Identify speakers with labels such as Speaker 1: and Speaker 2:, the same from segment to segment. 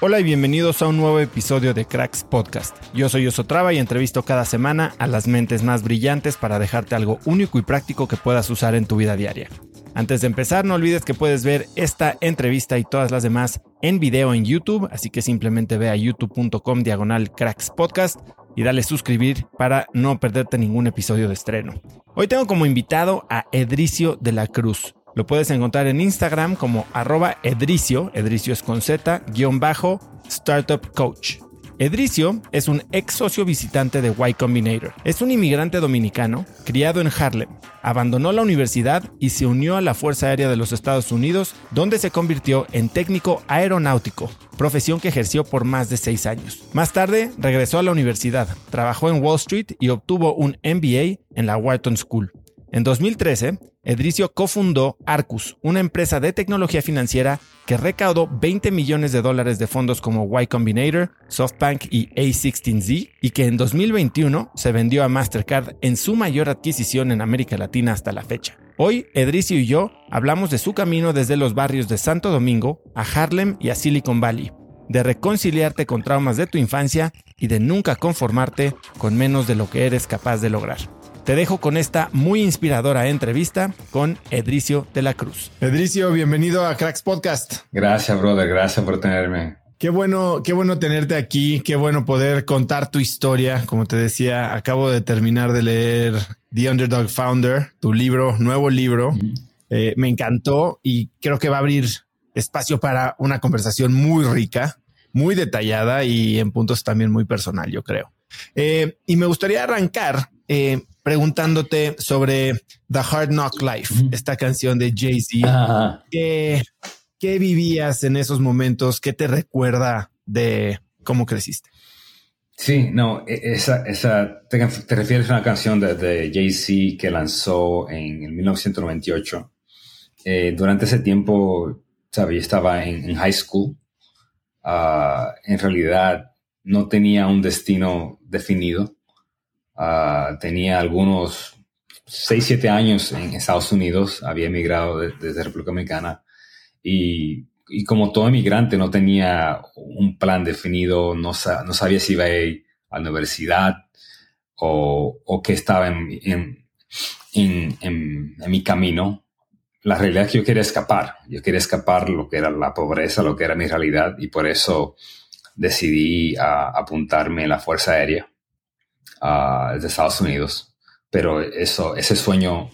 Speaker 1: Hola y bienvenidos a un nuevo episodio de Cracks Podcast. Yo soy Osotrava y entrevisto cada semana a las mentes más brillantes para dejarte algo único y práctico que puedas usar en tu vida diaria. Antes de empezar, no olvides que puedes ver esta entrevista y todas las demás en video en YouTube, así que simplemente ve a youtube.com diagonal Cracks Podcast y dale suscribir para no perderte ningún episodio de estreno. Hoy tengo como invitado a Edricio de la Cruz. Lo puedes encontrar en Instagram como arroba Edricio, Edricio es con Z, guion bajo, Startup Coach. Edricio es un ex socio visitante de Y Combinator. Es un inmigrante dominicano criado en Harlem. Abandonó la universidad y se unió a la Fuerza Aérea de los Estados Unidos, donde se convirtió en técnico aeronáutico, profesión que ejerció por más de seis años. Más tarde regresó a la universidad, trabajó en Wall Street y obtuvo un MBA en la Wharton School. En 2013, Edricio cofundó Arcus, una empresa de tecnología financiera que recaudó 20 millones de dólares de fondos como Y Combinator, SoftBank y A16Z y que en 2021 se vendió a Mastercard en su mayor adquisición en América Latina hasta la fecha. Hoy, Edricio y yo hablamos de su camino desde los barrios de Santo Domingo a Harlem y a Silicon Valley, de reconciliarte con traumas de tu infancia y de nunca conformarte con menos de lo que eres capaz de lograr. Te dejo con esta muy inspiradora entrevista con Edricio de la Cruz. Edricio, bienvenido a Cracks Podcast.
Speaker 2: Gracias, brother. Gracias por tenerme.
Speaker 1: Qué bueno, qué bueno tenerte aquí. Qué bueno poder contar tu historia. Como te decía, acabo de terminar de leer The Underdog Founder, tu libro, nuevo libro. Eh, me encantó y creo que va a abrir espacio para una conversación muy rica, muy detallada y en puntos también muy personal, yo creo. Eh, y me gustaría arrancar eh, preguntándote sobre The Hard Knock Life, esta canción de Jay-Z. ¿Qué, vivías en esos momentos? ¿Qué te recuerda de cómo creciste?
Speaker 2: Sí, no, e, esa, esa te, refieres a una canción de, Jay-Z que lanzó en 1998. Eh, durante ese tiempo, sabía, estaba en, high school. Ah, en realidad, no tenía un destino definido. Ah, tenía algunos 6, 7 años en Estados Unidos, había emigrado desde República Dominicana y, como todo emigrante no tenía un plan definido, no, sabía si iba a ir a la universidad o, qué estaba en, mi camino. La realidad es que yo quería escapar, yo quería escapar lo que era la pobreza, lo que era mi realidad y por eso decidí ah, apuntarme en la Fuerza Aérea de Estados Unidos. Pero eso, ese sueño,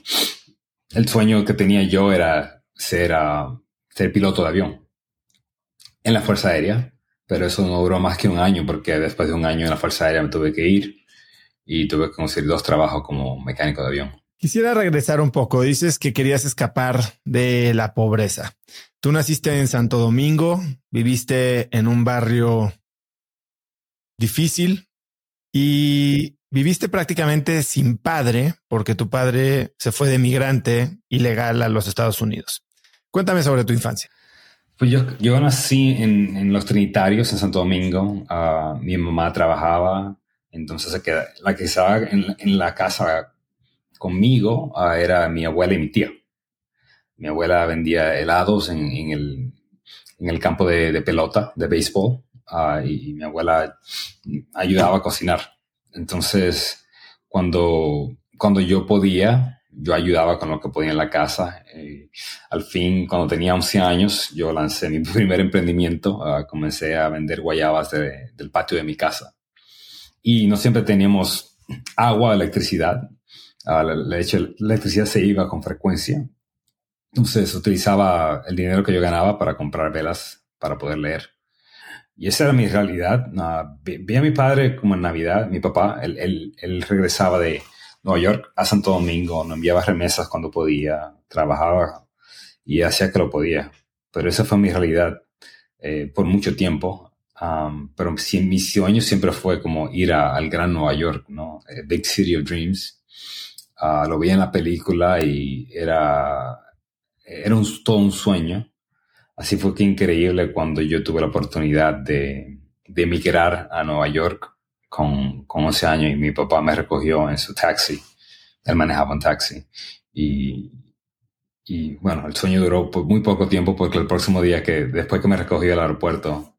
Speaker 2: el sueño que tenía yo era ser, ser piloto de avión en la Fuerza Aérea. pero eso no duró más que un año porque después de un año en la Fuerza Aérea me tuve que ir y tuve que conseguir dos trabajos como mecánico de avión.
Speaker 1: Quisiera regresar un poco. Dices que querías escapar de la pobreza. Tú naciste en Santo Domingo, viviste en un barrio difícil y viviste prácticamente sin padre porque tu padre se fue de migrante ilegal a los Estados Unidos. Cuéntame sobre tu infancia.
Speaker 2: Pues yo, nací en, los Trinitarios en Santo Domingo. Ah, mi mamá trabajaba, entonces la que estaba en, la casa conmigo ah, era mi abuela y mi tía. Mi abuela vendía helados en, el, campo de, pelota, de béisbol, ah, y, mi abuela ayudaba a cocinar. Entonces, cuando, cuando yo podía, yo ayudaba con lo que podía en la casa. Eh, al fin, cuando tenía 11 años, yo lancé mi primer emprendimiento. Ah, comencé a vender guayabas del patio de mi casa. Y no siempre teníamos agua, electricidad. Uh, la, la, electricidad se iba con frecuencia. Entonces utilizaba el dinero que yo ganaba para comprar velas para poder leer. Y esa era mi realidad. vi, a mi padre como en Navidad, mi papá, él, él, regresaba de, Nueva York a Santo Domingo, no enviaba remesas cuando podía, trabajaba y hacía que lo podía. Pero esa fue mi realidad eh, por mucho tiempo. pero si, mi sueño siempre fue como ir al gran Nueva York, ¿no? Eh, Big City of Dreams. Ah, lo vi en la película y era, era todo un sueño. Así fue que increíble cuando yo tuve la oportunidad de, de emigrar a Nueva York con, con 11 años y mi papá me recogió en su taxi. Él manejaba un taxi. Y, y bueno, el sueño duró muy poco tiempo porque el próximo día que, después que me recogió al aeropuerto,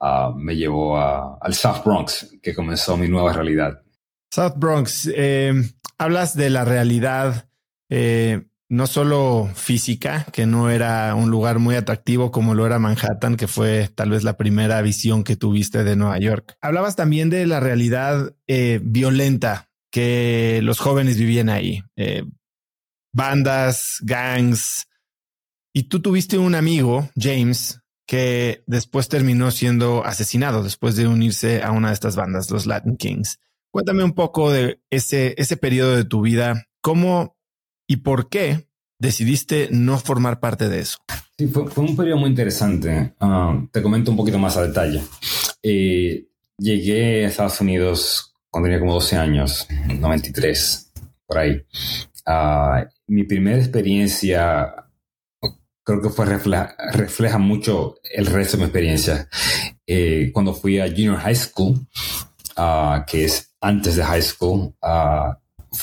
Speaker 2: uh, me llevó al South Bronx, que comenzó mi nueva realidad.
Speaker 1: South Bronx, eh, hablas de la realidad eh, no solo física, que no era un lugar muy atractivo como lo era Manhattan, que fue tal vez la primera visión que tuviste de Nueva York. Hablabas también de la realidad eh, violenta que los jóvenes vivían ahí. Eh, bandas, gangs. Y tú tuviste un amigo, James, que después terminó siendo asesinado después de unirse a una de estas bandas, los Latin Kings. Cuéntame un poco de ese, ese periodo de tu vida. ¿Cómo ¿Y por qué decidiste no formar parte de eso?
Speaker 2: Sí, fue, un periodo muy interesante. Ah, te comento un poquito más a detalle. Eh, llegué a Estados Unidos cuando tenía como 12 años, 93, por ahí. Ah, mi primera experiencia creo que fue refleja, mucho el resto de mi experiencia. Eh, cuando fui a Junior High School, ah, que es antes de high school,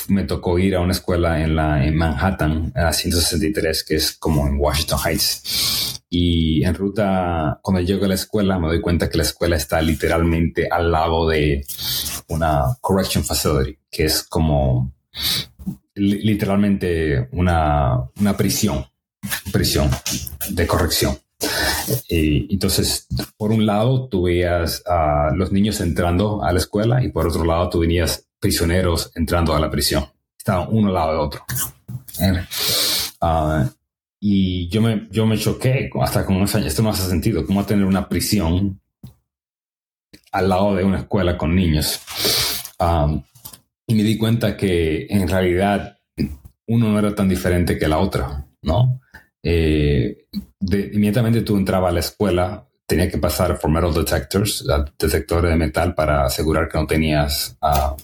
Speaker 2: me tocó ir a una escuela en, la, en Manhattan, a la 163, que es como en Washington Heights. Y en ruta, cuando llego a la escuela, me doy cuenta que la escuela está literalmente al lado de una correction facility, que es como literalmente una, una prisión, prisión de corrección. Y entonces, por un lado, tú veías a los niños entrando a la escuela y por otro lado, tú venías prisioneros entrando a la prisión. Estaban uno al lado del otro. Ah, y yo me, yo me choqué hasta con unos años. Esto no hace sentido. ¿Cómo tener una prisión al lado de una escuela con niños? Ah, y me di cuenta que en realidad uno no era tan diferente que la otra, ¿no? Eh, inmediatamente tú entrabas a la escuela, tenía que pasar por metal detectors, detectores de metal para asegurar que no tenías uh,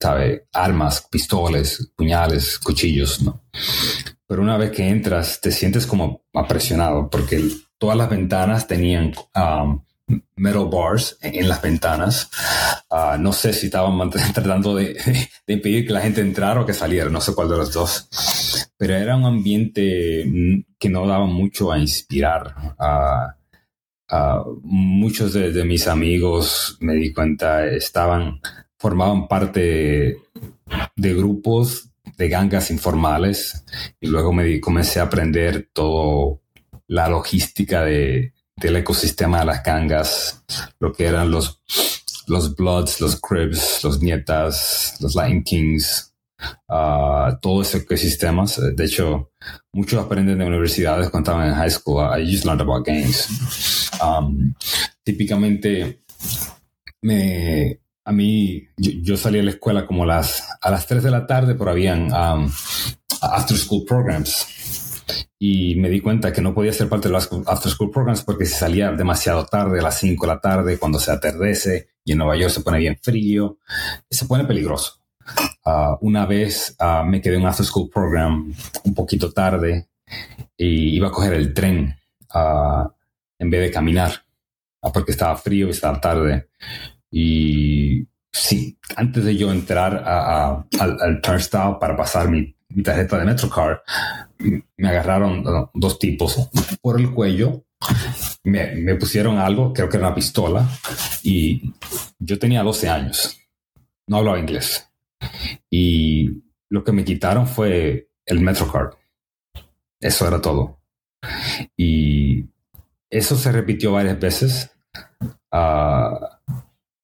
Speaker 2: sabe, armas, pistoles, puñales, cuchillos, ¿no? Pero una vez que entras, te sientes como apresionado porque todas las ventanas tenían um, metal bars en, las ventanas. Ah, no sé si estaban tratando de, impedir que la gente entrara o que saliera, no sé cuál de los dos. Pero era un ambiente mm, que no daba mucho a inspirar. a muchos de, de, mis amigos, me di cuenta, estaban formaban parte de grupos de gangas informales y luego me comencé a aprender todo la logística de, del ecosistema de las gangas, lo que eran los, los Bloods, los Cribs, los Nietas, los Lion Kings, uh, todo ese ecosistema. De hecho, muchos aprenden de universidades cuando estaban en high school. I just learned about games. Um, típicamente, me, a mí, yo, salí a la escuela como las, a las 3 de la tarde, pero habían um, after school programs y me di cuenta que no podía ser parte de los after school programs porque si salía demasiado tarde, a las 5 de la tarde, cuando se atardece y en Nueva York se pone bien frío, se pone peligroso. Ah, una vez ah, me quedé en un after school program un poquito tarde y iba a coger el tren uh, en vez de caminar porque estaba frío y estaba tarde. Y sí, antes de yo entrar al, al turnstile para pasar mi mi tarjeta de Metrocard, me agarraron dos tipos por el cuello, me, pusieron algo, creo que era una pistola, y yo tenía 12 años, no hablaba inglés. Y lo que me quitaron fue el Metrocard. Eso era todo. Y eso se repitió varias veces. Ah,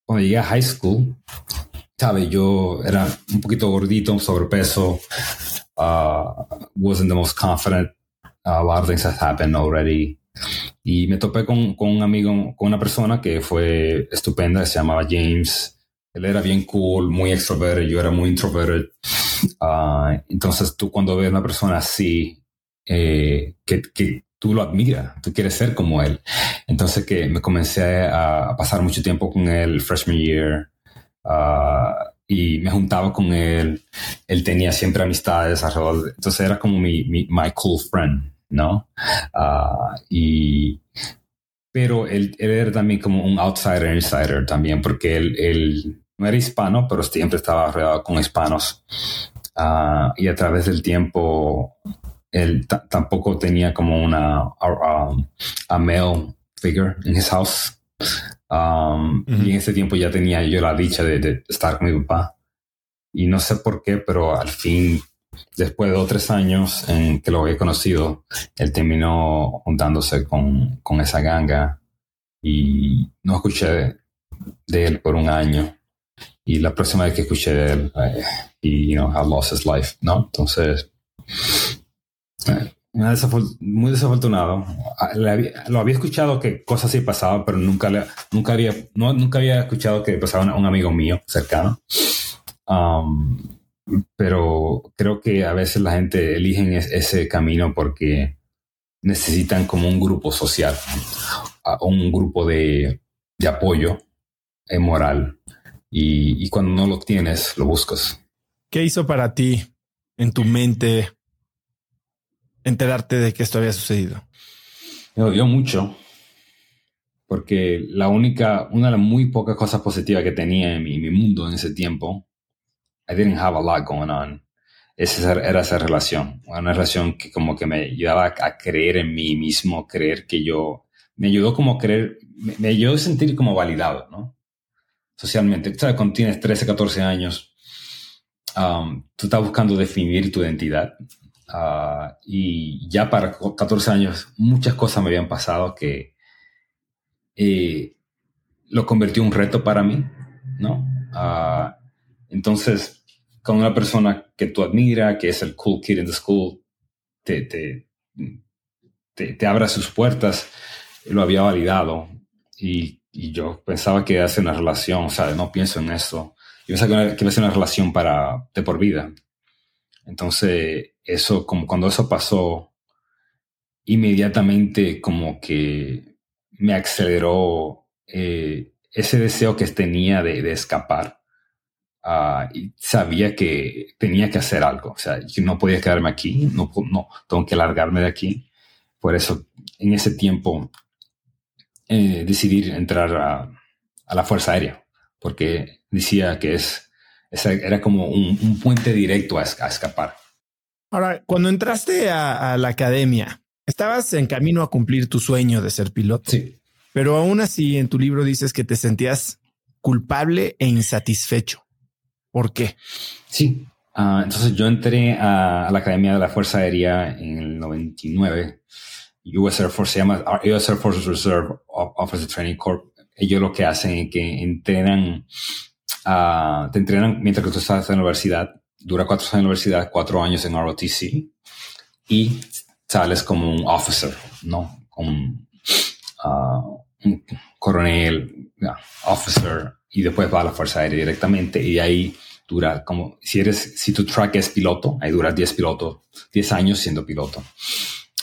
Speaker 2: cuando llegué a high school, sabe, yo era un poquito gordito, sobrepeso, uh, wasn't the most confident. Uh, a lot of things had happened already. Y me topé con, con, un amigo, con una persona que fue estupenda, se llamaba James. Él era bien cool, muy extrovertido, yo era muy introvertido. Uh, entonces tú cuando ves a una persona así, eh, que, que, tú lo admiras, tú quieres ser como él. Entonces que me comencé a, pasar mucho tiempo con él freshman year. Uh, y me juntaba con él. Él tenía siempre amistades alrededor. Entonces era como mi, my cool friend, ¿no? Uh, y, pero él, él, era también como un outsider, insider también, porque él, él no era hispano, pero siempre estaba rodeado con hispanos. Uh, y a través del tiempo, él tampoco tenía como una um, a male figure in his house. Um, y en ese tiempo ya tenía yo la dicha de, estar con mi papá. Y no sé por qué, pero al fin, después de dos o tres años en que lo había conocido, él terminó juntándose con, con esa ganga y no escuché de él por un año. Y la próxima vez que escuché de él, eh, y, you know, I lost his life, ¿no? Entonces, muy desafortunado. Ah, lo había escuchado que cosas así pasaban, pero nunca, le, nunca, había, no, nunca había escuchado que pasaba a un amigo mío cercano. Um, pero creo que a veces la gente elige ese camino porque necesitan como un grupo social, un grupo de, de apoyo moral. Y, y cuando no lo tienes, lo buscas.
Speaker 1: ¿Qué hizo para ti en tu mente enterarte de que esto había sucedido?
Speaker 2: Me dolió mucho, porque la única, una de las muy pocas cosas positivas que tenía en mi, mundo en ese tiempo, I didn't have a lot going on, esa era esa relación, una relación que como que me ayudaba a creer en mí mismo, creer que yo, me ayudó como a creer, me, ayudó a sentir como validado, ¿no? Socialmente, ¿sabes? Cuando tienes 13, 14 años, um, tú estás buscando definir tu identidad Ah, y ya para 14 años muchas cosas me habían pasado que eh, lo convirtió en un reto para mí, ¿no? Ah, entonces, con una persona que tú admiras, que es el cool kid in the school, te, te, te, abra sus puertas, lo había validado y, y, yo pensaba que ser una relación, o sea, no pienso en eso. Yo pensaba que iba a ser una relación para, de por vida. Entonces, eso, como cuando eso pasó, inmediatamente como que me aceleró eh, ese deseo que tenía de, escapar. Ah, y sabía que tenía que hacer algo. O sea, yo no podía quedarme aquí, no, no tengo que largarme de aquí. Por eso, en ese tiempo, eh, decidí entrar a, la Fuerza Aérea, porque decía que es, era como un, puente directo a escapar.
Speaker 1: Ahora, cuando entraste a, la academia, estabas en camino a cumplir tu sueño de ser piloto.
Speaker 2: Sí.
Speaker 1: Pero aún así, en tu libro dices que te sentías culpable e insatisfecho. ¿Por qué?
Speaker 2: Sí. Ah, entonces yo entré a, la Academia de la Fuerza Aérea en el 99. US Air Force se llama US Air Force Reserve Officer Training Corp. Ellos lo que hacen es que entrenan, uh, te entrenan mientras que tú estás en la universidad dura cuatro años en la universidad, cuatro años en ROTC y sales como un officer, ¿no? Como ah, un coronel, officer, y después va a la Fuerza Aérea directamente y ahí dura como, si eres, si tu track es piloto, ahí dura 10 pilotos, 10 años siendo piloto.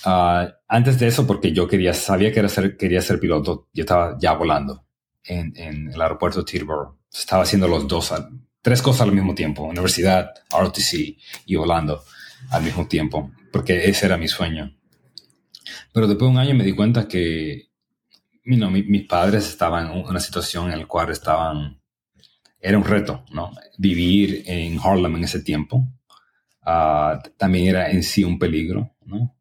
Speaker 2: Ah, antes de eso, porque yo quería, sabía que ser, quería ser piloto, yo estaba ya volando en, el aeropuerto de Teterboro. Estaba haciendo los dos, tres cosas al mismo tiempo, universidad, ROTC y volando al mismo tiempo, porque ese era mi sueño. Pero después de un año me di cuenta que mis padres estaban en una situación en la cual estaban, era un reto, ¿no? Vivir en Harlem en ese tiempo ah, también era en sí un peligro, ¿no?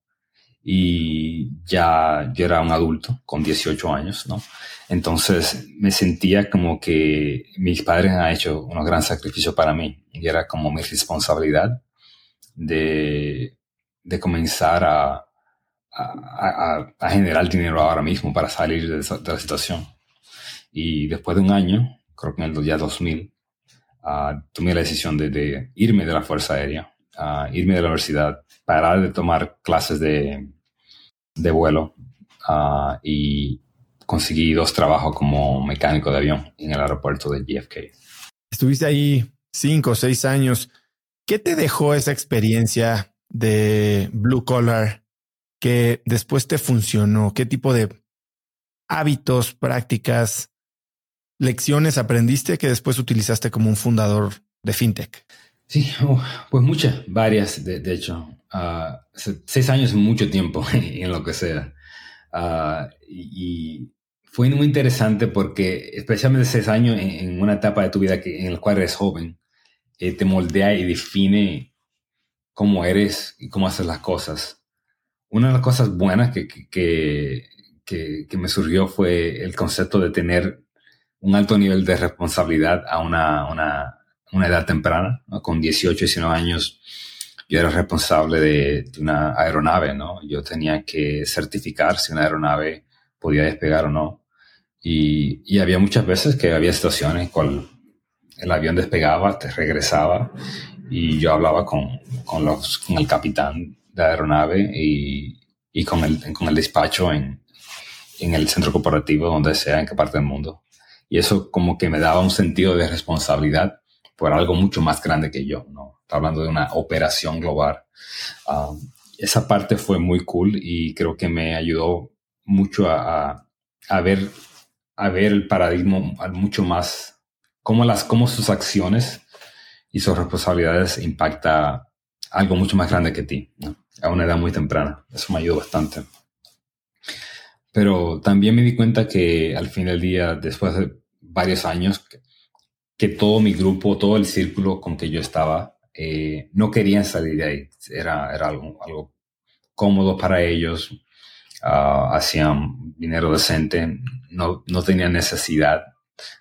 Speaker 2: Y ya yo era un adulto con 18 años, ¿no? Entonces me sentía como que mis padres han hecho unos gran sacrificios para mí y era como mi responsabilidad de, comenzar a, a, generar dinero ahora mismo para salir de, la situación. Y después de un año, creo que en el día 2000, ah, tomé la decisión de, irme de la Fuerza Aérea, irme de la universidad, parar de tomar clases de, de vuelo ah, y conseguí dos trabajos como mecánico de avión en el aeropuerto de JFK.
Speaker 1: Estuviste ahí cinco o seis años. ¿Qué te dejó esa experiencia de blue collar que después te funcionó? ¿Qué tipo de hábitos, prácticas, lecciones aprendiste que después utilizaste como un fundador de fintech?
Speaker 2: Sí, oh, pues muchas, varias, de, hecho. Ah, seis años es mucho tiempo en lo que sea. Ah, y, fue muy interesante porque especialmente seis años en, una etapa de tu vida que, en la cual eres joven, eh, te moldea y define cómo eres y cómo haces las cosas una de las cosas buenas que, que, que, me surgió fue el concepto de tener un alto nivel de responsabilidad a una, una, una edad temprana. Con 18, 19 años, yo era responsable de, de, una aeronave, ¿no? Yo tenía que certificar si una aeronave podía despegar o no. Y, y había muchas veces que había situaciones con el avión despegaba, te regresaba y yo hablaba con, con, los, con el capitán de aeronave y, y con, el, con el despacho en, en el centro corporativo, donde sea, en qué parte del mundo. Y eso como que me daba un sentido de responsabilidad por algo mucho más grande que yo, ¿no? Está hablando de una operación global. Um, esa parte fue muy cool y creo que me ayudó mucho a, a, ver, a ver el paradigma mucho más, cómo, las, cómo sus acciones y sus responsabilidades impacta algo mucho más grande que ti, a una edad muy temprana. Eso me ayudó bastante. Pero también me di cuenta que al fin del día, después de varios años, que, todo mi grupo, todo el círculo con que yo estaba, eh, no querían salir de ahí. Era, era algo, algo cómodo para ellos, ah, hacían dinero decente, no, no tenían necesidad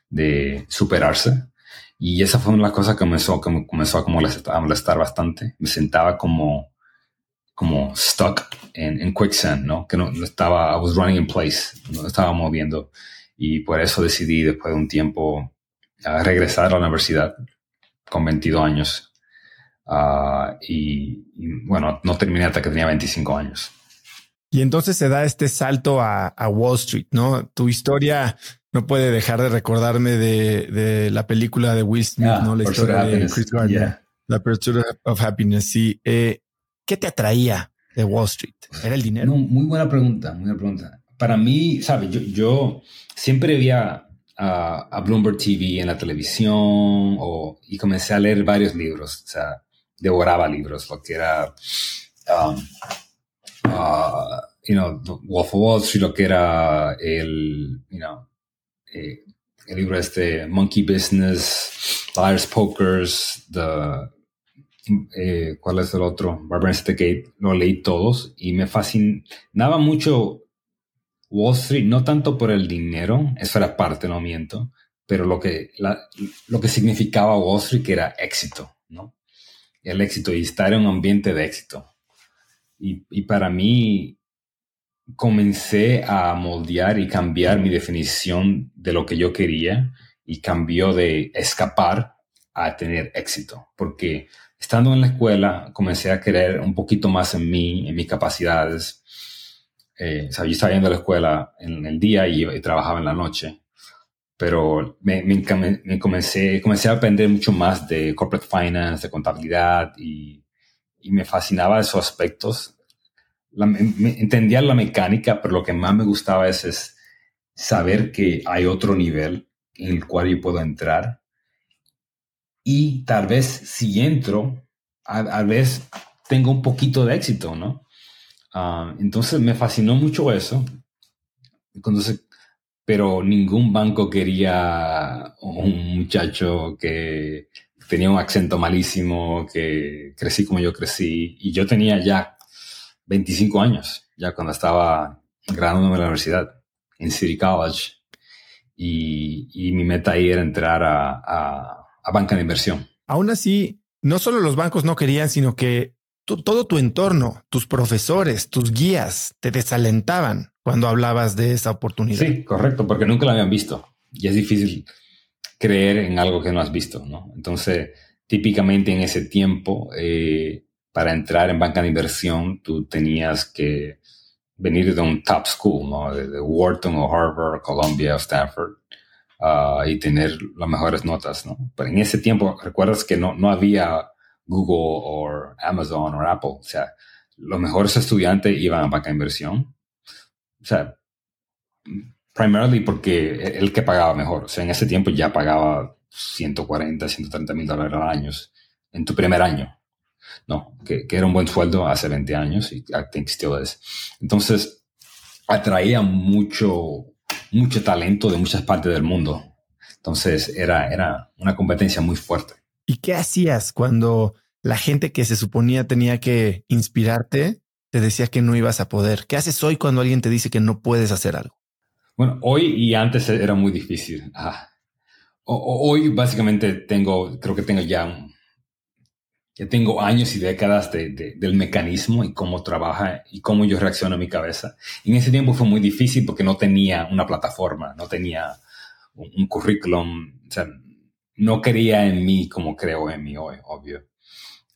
Speaker 2: de superarse. Y esa fue una cosa que comenzó, que comenzó a, molestar, bastante. Me sentaba como, como stuck en, quicksand, ¿no? Que no, estaba, I was running in place, no estaba moviendo. Y por eso decidí, después de un tiempo, regresar a la universidad con 22 años. Ah, y, bueno, no terminé hasta que tenía 25 años.
Speaker 1: Y entonces se da este salto a, a Wall Street, ¿no? Tu historia no puede dejar de recordarme de, de la película de Will Smith, ¿no? La historia de Chris Gardner. La Pursuit of Happiness, sí. Eh, ¿Qué te atraía de Wall Street? ¿Era el dinero?
Speaker 2: muy buena pregunta, muy buena pregunta. Para mí, ¿sabes? Yo, yo siempre veía a, a, Bloomberg TV en la televisión o, y comencé a leer varios libros, o sea, devoraba libros, lo que era, um, uh, you know, Wolf of Wall Street, lo que era el, you know, eh, el libro este Monkey Business, Liars Pokers, the, eh, ¿cuál es el otro? Barbara Gate, lo leí todos y me fascinaba mucho Wall Street, no tanto por el dinero, eso era parte, no miento, pero lo que, lo que significaba Wall Street que era éxito, ¿no? El éxito y estar en un ambiente de éxito. Y, y para mí, comencé a moldear y cambiar mi definición de lo que yo quería y cambió de escapar a tener éxito, porque estando en la escuela comencé a creer un poquito más en mí, en mis capacidades. Eh, o sea, yo estaba yendo a la escuela en el día y, trabajaba en la noche, pero me, me, comencé, comencé a aprender mucho más de corporate finance, de contabilidad y, y me fascinaba esos aspectos. entendía la mecánica, pero lo que más me gustaba es, es saber que hay otro nivel en el cual yo puedo entrar y tal vez si entro, a, vez tengo un poquito de éxito, ¿no? Ah, entonces me fascinó mucho eso. Entonces, pero ningún banco quería un muchacho que tenía un acento malísimo, que crecí como yo crecí. Y yo tenía ya 25 años, ya cuando estaba graduándome en la universidad, en City College. Y, mi meta ahí era entrar a a banca de inversión.
Speaker 1: Aún así, no solo los bancos no querían, sino que todo tu entorno, tus profesores, tus guías te desalentaban cuando hablabas de esa oportunidad.
Speaker 2: Sí, correcto, porque nunca la habían visto y es difícil creer en algo que no has visto, ¿no? Entonces, típicamente en ese tiempo, eh, para entrar en banca de inversión, tú tenías que venir de un top school, ¿no? De, Wharton o Harvard, Columbia o Stanford. Ah, y tener las mejores notas, ¿no? Pero en ese tiempo, recuerdas que no, no había Google o Amazon o Apple. O sea, los mejores estudiantes iban a banca de inversión. O sea, primarily porque el que pagaba mejor. O sea, en ese tiempo ya pagaba 140, 130 mil dólares al año en tu primer año. No, que, era un buen sueldo hace 20 años y I think still is. Entonces, atraía mucho mucho talento de muchas partes del mundo. Entonces era, era una competencia muy fuerte.
Speaker 1: ¿Y qué hacías cuando la gente que se suponía tenía que inspirarte te decía que no ibas a poder? ¿Qué haces hoy cuando alguien te dice que no puedes hacer algo?
Speaker 2: Bueno, hoy y antes era muy difícil. Ah. hoy básicamente tengo, creo que tengo ya un, ya tengo años y décadas de, del mecanismo y cómo trabaja y cómo yo reacciono a mi cabeza. Y en ese tiempo fue muy difícil porque no tenía una plataforma, no tenía un, currículum, o sea, no creía en mí como creo en mí hoy, obvio.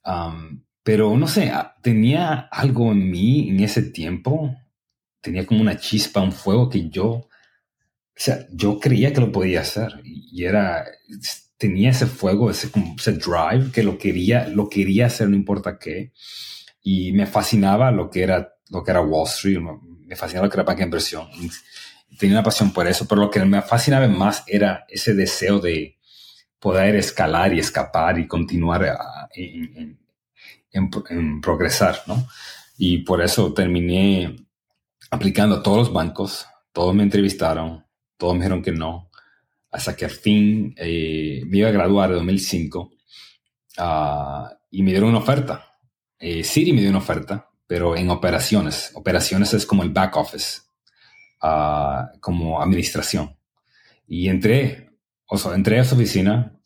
Speaker 2: Um, pero no sé, ah, tenía algo en mí en ese tiempo, tenía como una chispa, un fuego que yo, o sea, yo creía que lo podía hacer y era, tenía ese fuego, ese, ese drive que lo quería, lo quería hacer no importa qué. Y me fascinaba lo que era, lo que era Wall Street, me fascinaba lo que era banca inversión. Tenía una pasión por eso, pero lo que me fascinaba más era ese deseo de poder escalar y escapar y continuar en, en, progresar, ¿no? Y por eso terminé aplicando a todos los bancos, todos me entrevistaron, todos me dijeron que no, hasta que al fin eh, me iba a graduar en 2005 ah, y me dieron una oferta. Eh, Siri me dio una oferta, pero en operaciones. Operaciones es como el back office, ah, como administración. Y entré, o sea, entré a esa oficina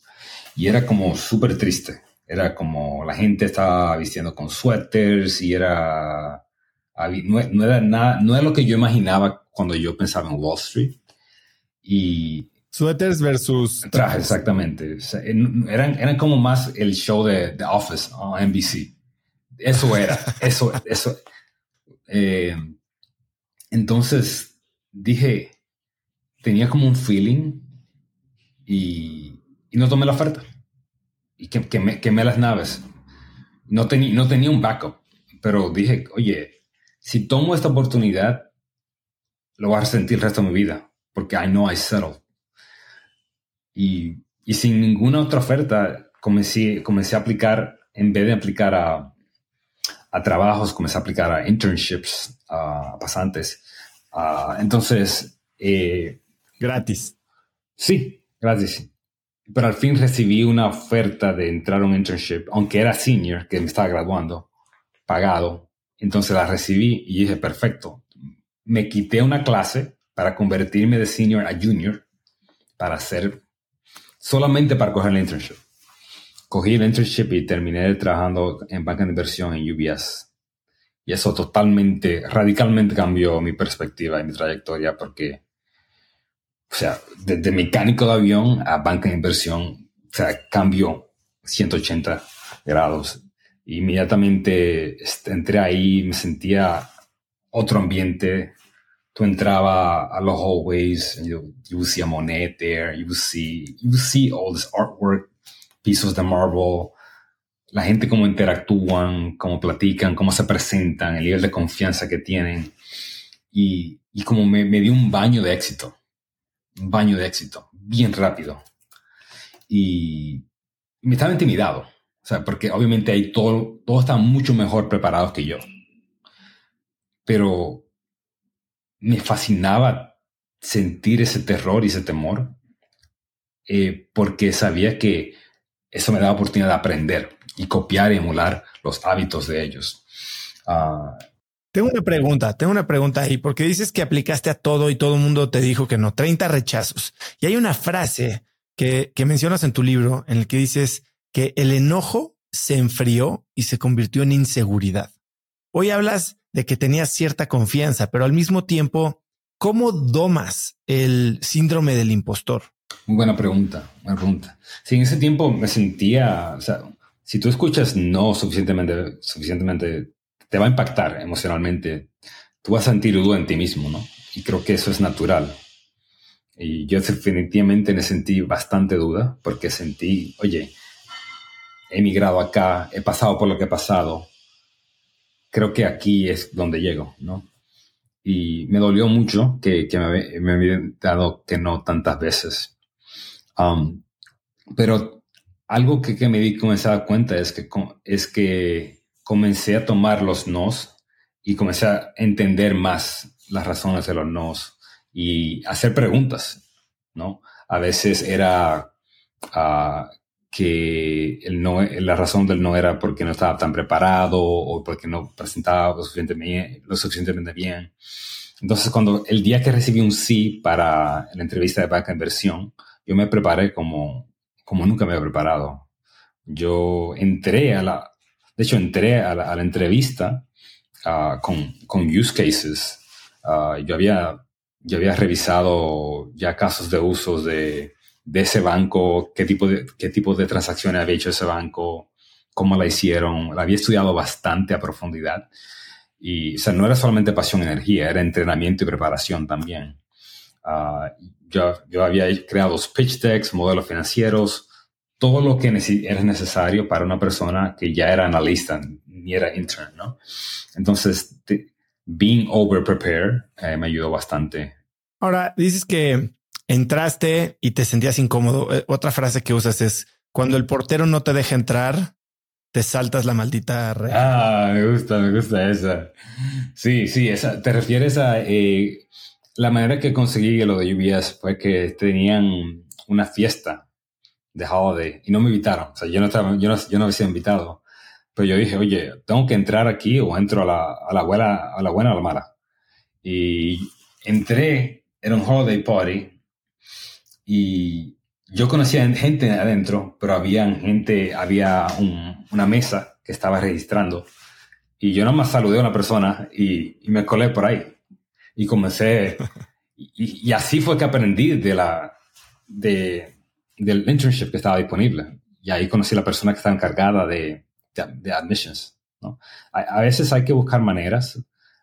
Speaker 2: y era como súper triste. Era como la gente estaba vistiendo con suéteres y era... No, no, era nada, no era lo que yo imaginaba cuando yo pensaba en Wall Street. Y
Speaker 1: Suéteres versus
Speaker 2: trajes. Exactamente. eran, eran como más el show de The Office o NBC. Eso era, eso, eso. Eh, entonces dije, tenía como un feeling y, y no tomé la oferta. Y que, quemé, quemé las naves. No, tenía no tenía un backup, pero dije, oye, si tomo esta oportunidad, lo voy a sentir el resto de mi vida, porque I know I settled. Y, y sin ninguna otra oferta, comencé, comencé a aplicar, en vez de aplicar a, a trabajos, comencé a aplicar a internships, a pasantes. entonces... Eh,
Speaker 1: gratis.
Speaker 2: Sí, gratis. Pero al fin recibí una oferta de entrar a un internship, aunque era senior, que me estaba graduando, pagado. Entonces la recibí y dije, perfecto. Me quité una clase para convertirme de senior a junior, para hacer solamente para coger el internship. Cogí el internship y terminé trabajando en banca de inversión en UBS. Y eso totalmente, radicalmente cambió mi perspectiva y mi trayectoria porque, o sea, desde mecánico de avión a banca de inversión sea, cambió 180 grados. Inmediatamente entré ahí, me sentía otro ambiente. Tú entraba a los hallways, you, you see a Monet there, you see, you see all this artwork, pisos de marble, la gente cómo interactúan, cómo platican, cómo se presentan, el nivel de confianza que tienen. Y, y como me, me dio un baño de éxito, un baño de éxito, bien rápido. Y me estaba intimidado, o sea, porque obviamente ahí todo, todos estaban mucho mejor preparados que yo. Pero me fascinaba sentir ese terror y ese temor, eh, porque sabía que eso me daba oportunidad de aprender y copiar y emular los hábitos de ellos.
Speaker 1: Uh, tengo una pregunta, tengo una pregunta ahí, porque dices que aplicaste a todo y todo el mundo te dijo que no, 30 rechazos. Y hay una frase que, que mencionas en tu libro en el que dices que el enojo se enfrió y se convirtió en inseguridad. Hoy hablas de que tenías cierta confianza, pero al mismo tiempo, ¿cómo domas el síndrome del impostor?
Speaker 2: Buena pregunta, buena pregunta. Sí, en ese tiempo me sentía, o sea, si tú escuchas no suficientemente, suficientemente, te va a impactar emocionalmente. Tú vas a sentir duda en ti mismo, ¿no? Y creo que eso es natural. Y yo definitivamente me sentí bastante duda porque sentí, oye, he emigrado acá, he pasado por lo que he pasado. Creo que aquí es donde llego, ¿no? Y me dolió mucho que, que me, me había dado que no tantas veces. Um, pero algo que, que me di comencé a cuenta es que, es que comencé a tomar los nos y comencé a entender más las razones de los nos y hacer preguntas, ¿no? A veces era uh, que el no, la razón del no era porque no estaba tan preparado o porque no presentaba lo suficientemente, lo suficientemente bien. Entonces, cuando el día que recibí un sí para la entrevista de banca inversión, yo me preparé como, como nunca me había preparado. Yo entré a la, de hecho, entré a la, entrevista uh, con, con, use cases. Uh, yo, había, yo había revisado ya casos de usos de, de ese banco, qué tipo de, qué tipo de transacciones había hecho ese banco, cómo la hicieron. La había estudiado bastante a profundidad. Y, o sea, no era solamente pasión energía, era entrenamiento y preparación también. Uh, yo, yo había creado pitch decks, modelos financieros, todo lo que era necesario para una persona que ya era analista, ni era intern, ¿no? Entonces, being over prepared eh, me ayudó bastante.
Speaker 1: Ahora, dices que entraste y te sentías incómodo. Eh, otra frase que usas es, cuando el portero no te deja entrar, te saltas la maldita
Speaker 2: red. Ah, me gusta, me gusta esa. Sí, sí, esa. ¿Te refieres a eh, la manera que conseguí lo de UBS fue que tenían una fiesta de holiday y no me invitaron. O sea, yo no, estaba, yo no, yo no había sido invitado. Pero yo dije, oye, tengo que entrar aquí o entro a la, a la, buena, a la buena o a la mala. Y entré, era un holiday party y yo conocía gente adentro, pero había gente, había una mesa que estaba registrando. Y yo nomás saludé a una persona y, y me colé por ahí y comencé, y, y, así fue que aprendí de la, de, del internship que estaba disponible. Y ahí conocí a la persona que estaba encargada de, de, admissions. ¿no? A, a, veces hay que buscar maneras,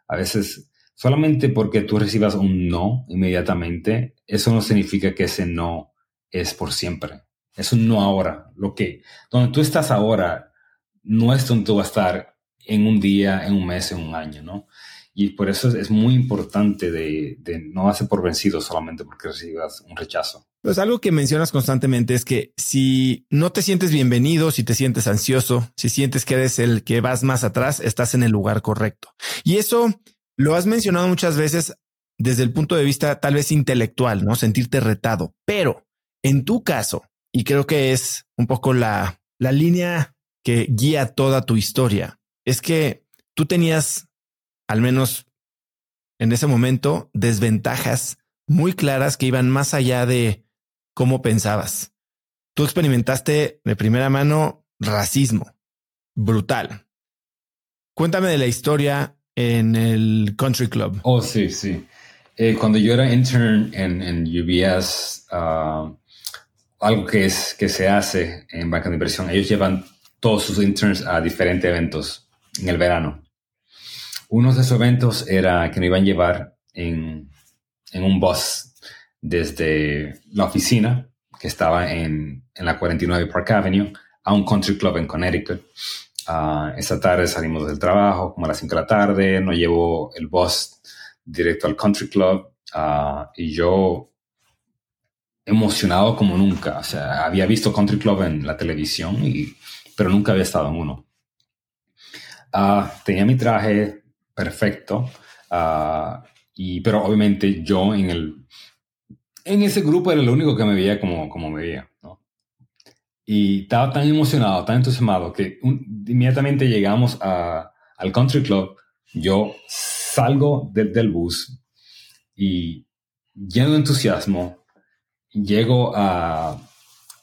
Speaker 2: a veces solamente porque tú recibas un no inmediatamente, eso no significa que ese no es por siempre. Es un no ahora. Lo que, donde tú estás ahora, no es donde tú vas a estar en un día, en un mes, en un año, ¿no? Y por eso es, muy importante de, no hacer por vencido solamente porque recibas un rechazo.
Speaker 1: Pues algo que mencionas constantemente es que si no te sientes bienvenido, si te sientes ansioso, si sientes que eres el que vas más atrás, estás en el lugar correcto. Y eso lo has mencionado muchas veces desde el punto de vista tal vez intelectual, ¿no? Sentirte retado. Pero en tu caso, y creo que es un poco la, la línea que guía toda tu historia, es que tú tenías al menos en ese momento, desventajas muy claras que iban más allá de cómo pensabas. Tú experimentaste de primera mano racismo brutal. Cuéntame de la historia en el Country Club.
Speaker 2: Oh, sí, sí. Eh, cuando yo era intern en, UBS, uh, algo que, es, que se hace en banca de inversión. Ellos llevan todos sus interns a diferentes eventos en el verano. Uno de esos eventos era que nos iban a llevar en, en un bus desde la oficina, que estaba en, en, la 49 Park Avenue, a un country club en Connecticut. Uh, esa tarde salimos del trabajo, como a las 5 de la tarde, nos llevó el bus directo al country club uh, y yo emocionado como nunca. O sea, había visto country club en la televisión, y, pero nunca había estado en uno. Uh, tenía mi traje perfecto, y, pero obviamente yo en, el, en ese grupo era el único que me veía como, como me veía. Y estaba tan emocionado, tan entusiasmado, que inmediatamente llegamos al country club. Yo salgo del bus y lleno de entusiasmo, llego a,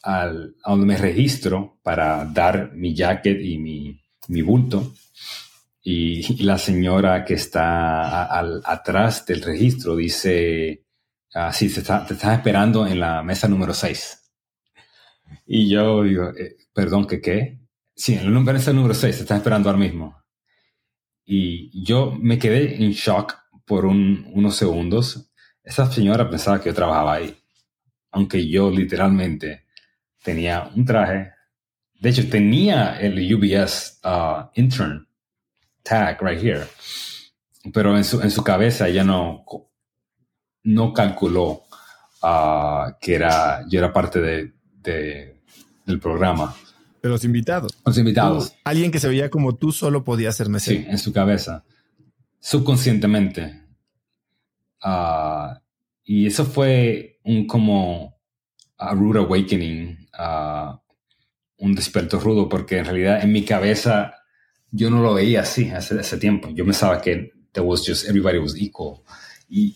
Speaker 2: a, donde me registro para dar mi jacket y mi, mi bulto. Y, la señora que está al, atrás del registro dice, ah, sí, te, está, te estás esperando en la mesa número 6. Y yo digo, eh, perdón, ¿qué qué? Sí, en la mesa número 6, te estás esperando ahora mismo. Y yo me quedé en shock por unos segundos. Esa señora pensaba que yo trabajaba ahí, aunque yo literalmente tenía un traje. De hecho, tenía el UBS uh, intern tag right here, pero en su, en su cabeza ella no, no calculó uh, que era, yo era parte de, del programa.
Speaker 1: De los invitados.
Speaker 2: Los invitados.
Speaker 1: alguien que se veía como tú solo podía ser mesero.
Speaker 2: Sí, en su cabeza. Subconscientemente. Uh, y eso fue un como a rude awakening, uh, un desperto rudo, porque en realidad en mi cabeza yo no lo veía así hace tiempo. Yo pensaba que there was just everybody was equal. Y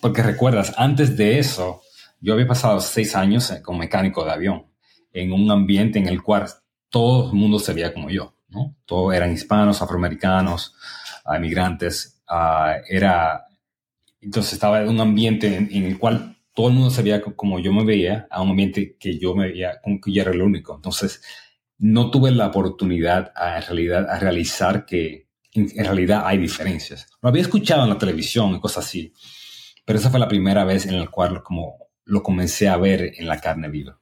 Speaker 2: porque recuerdas, antes de eso, yo había pasado seis años eh, como mecánico de avión en un ambiente en el cual todo el mundo se veía como yo, ¿no? Todos eran hispanos, afroamericanos, inmigrantes. Uh, era, entonces estaba en un ambiente en, el cual todo el mundo se veía como yo me veía, a un ambiente que yo me veía como que yo era el único. Entonces, no tuve la oportunidad a, en realidad a realizar que en, realidad hay diferencias. Lo había escuchado en la televisión y cosas así, pero esa fue la primera vez en la cual como lo comencé a ver en la carne viva.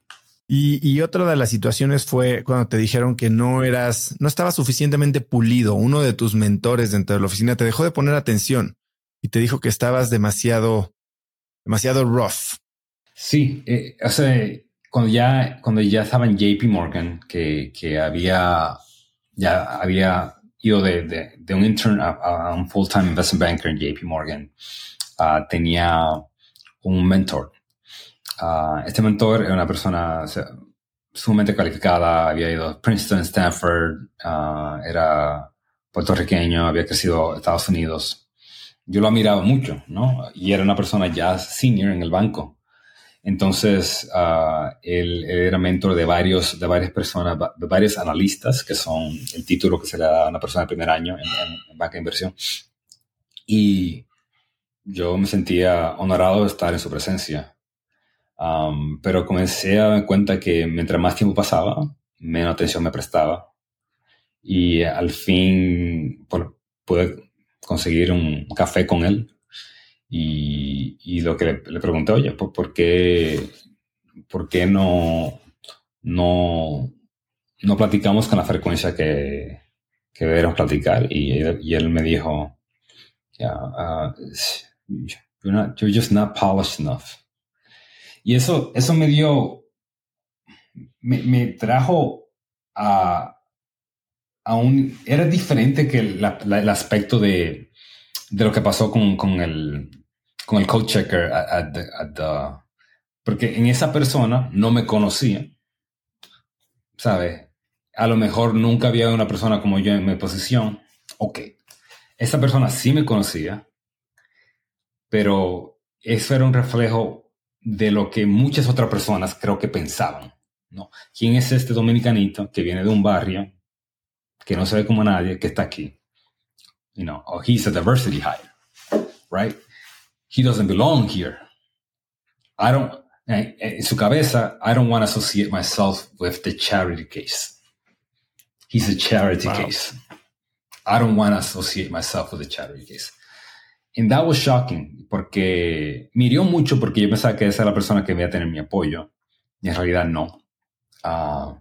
Speaker 1: Y, otra de las situaciones fue cuando te dijeron que no eras, no estabas suficientemente pulido. Uno de tus mentores dentro de la oficina te dejó de poner atención y te dijo que estabas demasiado, demasiado rough.
Speaker 2: Sí, eh, o sea, cuando ya, cuando ya estaba en JP Morgan, que, que había, ya había ido de, de, un intern a, un full-time investment banker en JP Morgan, ah, tenía un mentor Ah, este mentor era una persona sumamente calificada, había ido a Princeton, Stanford, uh, era puertorriqueño, había crecido en Estados Unidos. Yo lo admiraba mucho, ¿no? Y era una persona ya senior en el banco. Entonces, uh, él, era mentor de, varios, de varias personas, de varios analistas, que son el título que se le da a una persona de primer año en, en banca de inversión. Y yo me sentía honorado de estar en su presencia. Um, pero comencé a dar cuenta que mientras más tiempo pasaba, menos atención me prestaba. Y al fin por, pude conseguir un café con él. Y, y lo que le, pregunté, oye, ¿por, ¿por, qué, por qué no, no, no platicamos con la frecuencia que, que deberíamos platicar? Y, y él me dijo, yeah, uh, you're, not, you're just not polished enough. Y eso, eso me dio, me, trajo a, a, un, era diferente que el aspecto de, de, lo que pasó con, con, el, con el code checker, porque en esa persona no me conocía, ¿sabes? A lo mejor nunca había una persona como yo en mi posición. Ok, esa persona sí me conocía, pero eso era un reflejo de lo que muchas otras personas creo que pensaban. ¿no? ¿Quién es este dominicanito que viene de un barrio que no se ve como nadie que está aquí? You know, oh, he's a diversity hire, right? He doesn't belong here. I don't, en su cabeza, I don't want to associate myself with the charity case. He's a charity case. I don't want to associate myself with the charity case. And that was shocking, porque me hirió mucho porque yo pensaba que esa era la persona que iba a tener mi apoyo. Y en realidad no. Uh,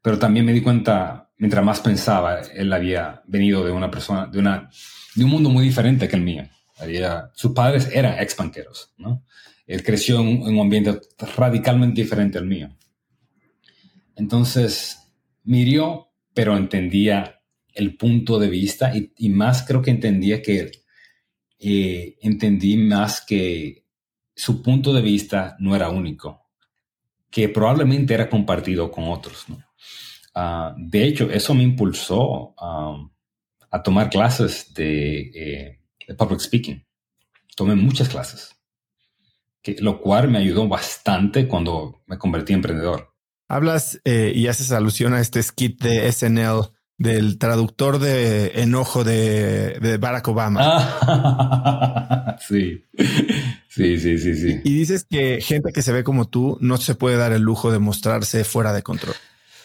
Speaker 2: pero también me di cuenta, mientras más pensaba, él había venido de una persona, de, una, de un mundo muy diferente que el mío. Había, sus padres eran ex banqueros, ¿no? Él creció en, un ambiente radicalmente diferente al mío. Entonces, mirió, pero entendía el punto de vista y, más creo que entendía que eh, entendí más que su punto de vista no era único, que probablemente era compartido con otros. Ah, de hecho, eso me impulsó a tomar clases eh, de public speaking. Tomé muchas clases lo cual me ayudó bastante cuando me convertí en emprendedor.
Speaker 1: Hablas eh, y haces alusión a este skit de SNL del traductor de enojo de, Barack Obama.
Speaker 2: Ah, sí, sí, sí, sí, sí.
Speaker 1: Y dices que gente que se ve como tú no se puede dar el lujo de mostrarse fuera de control.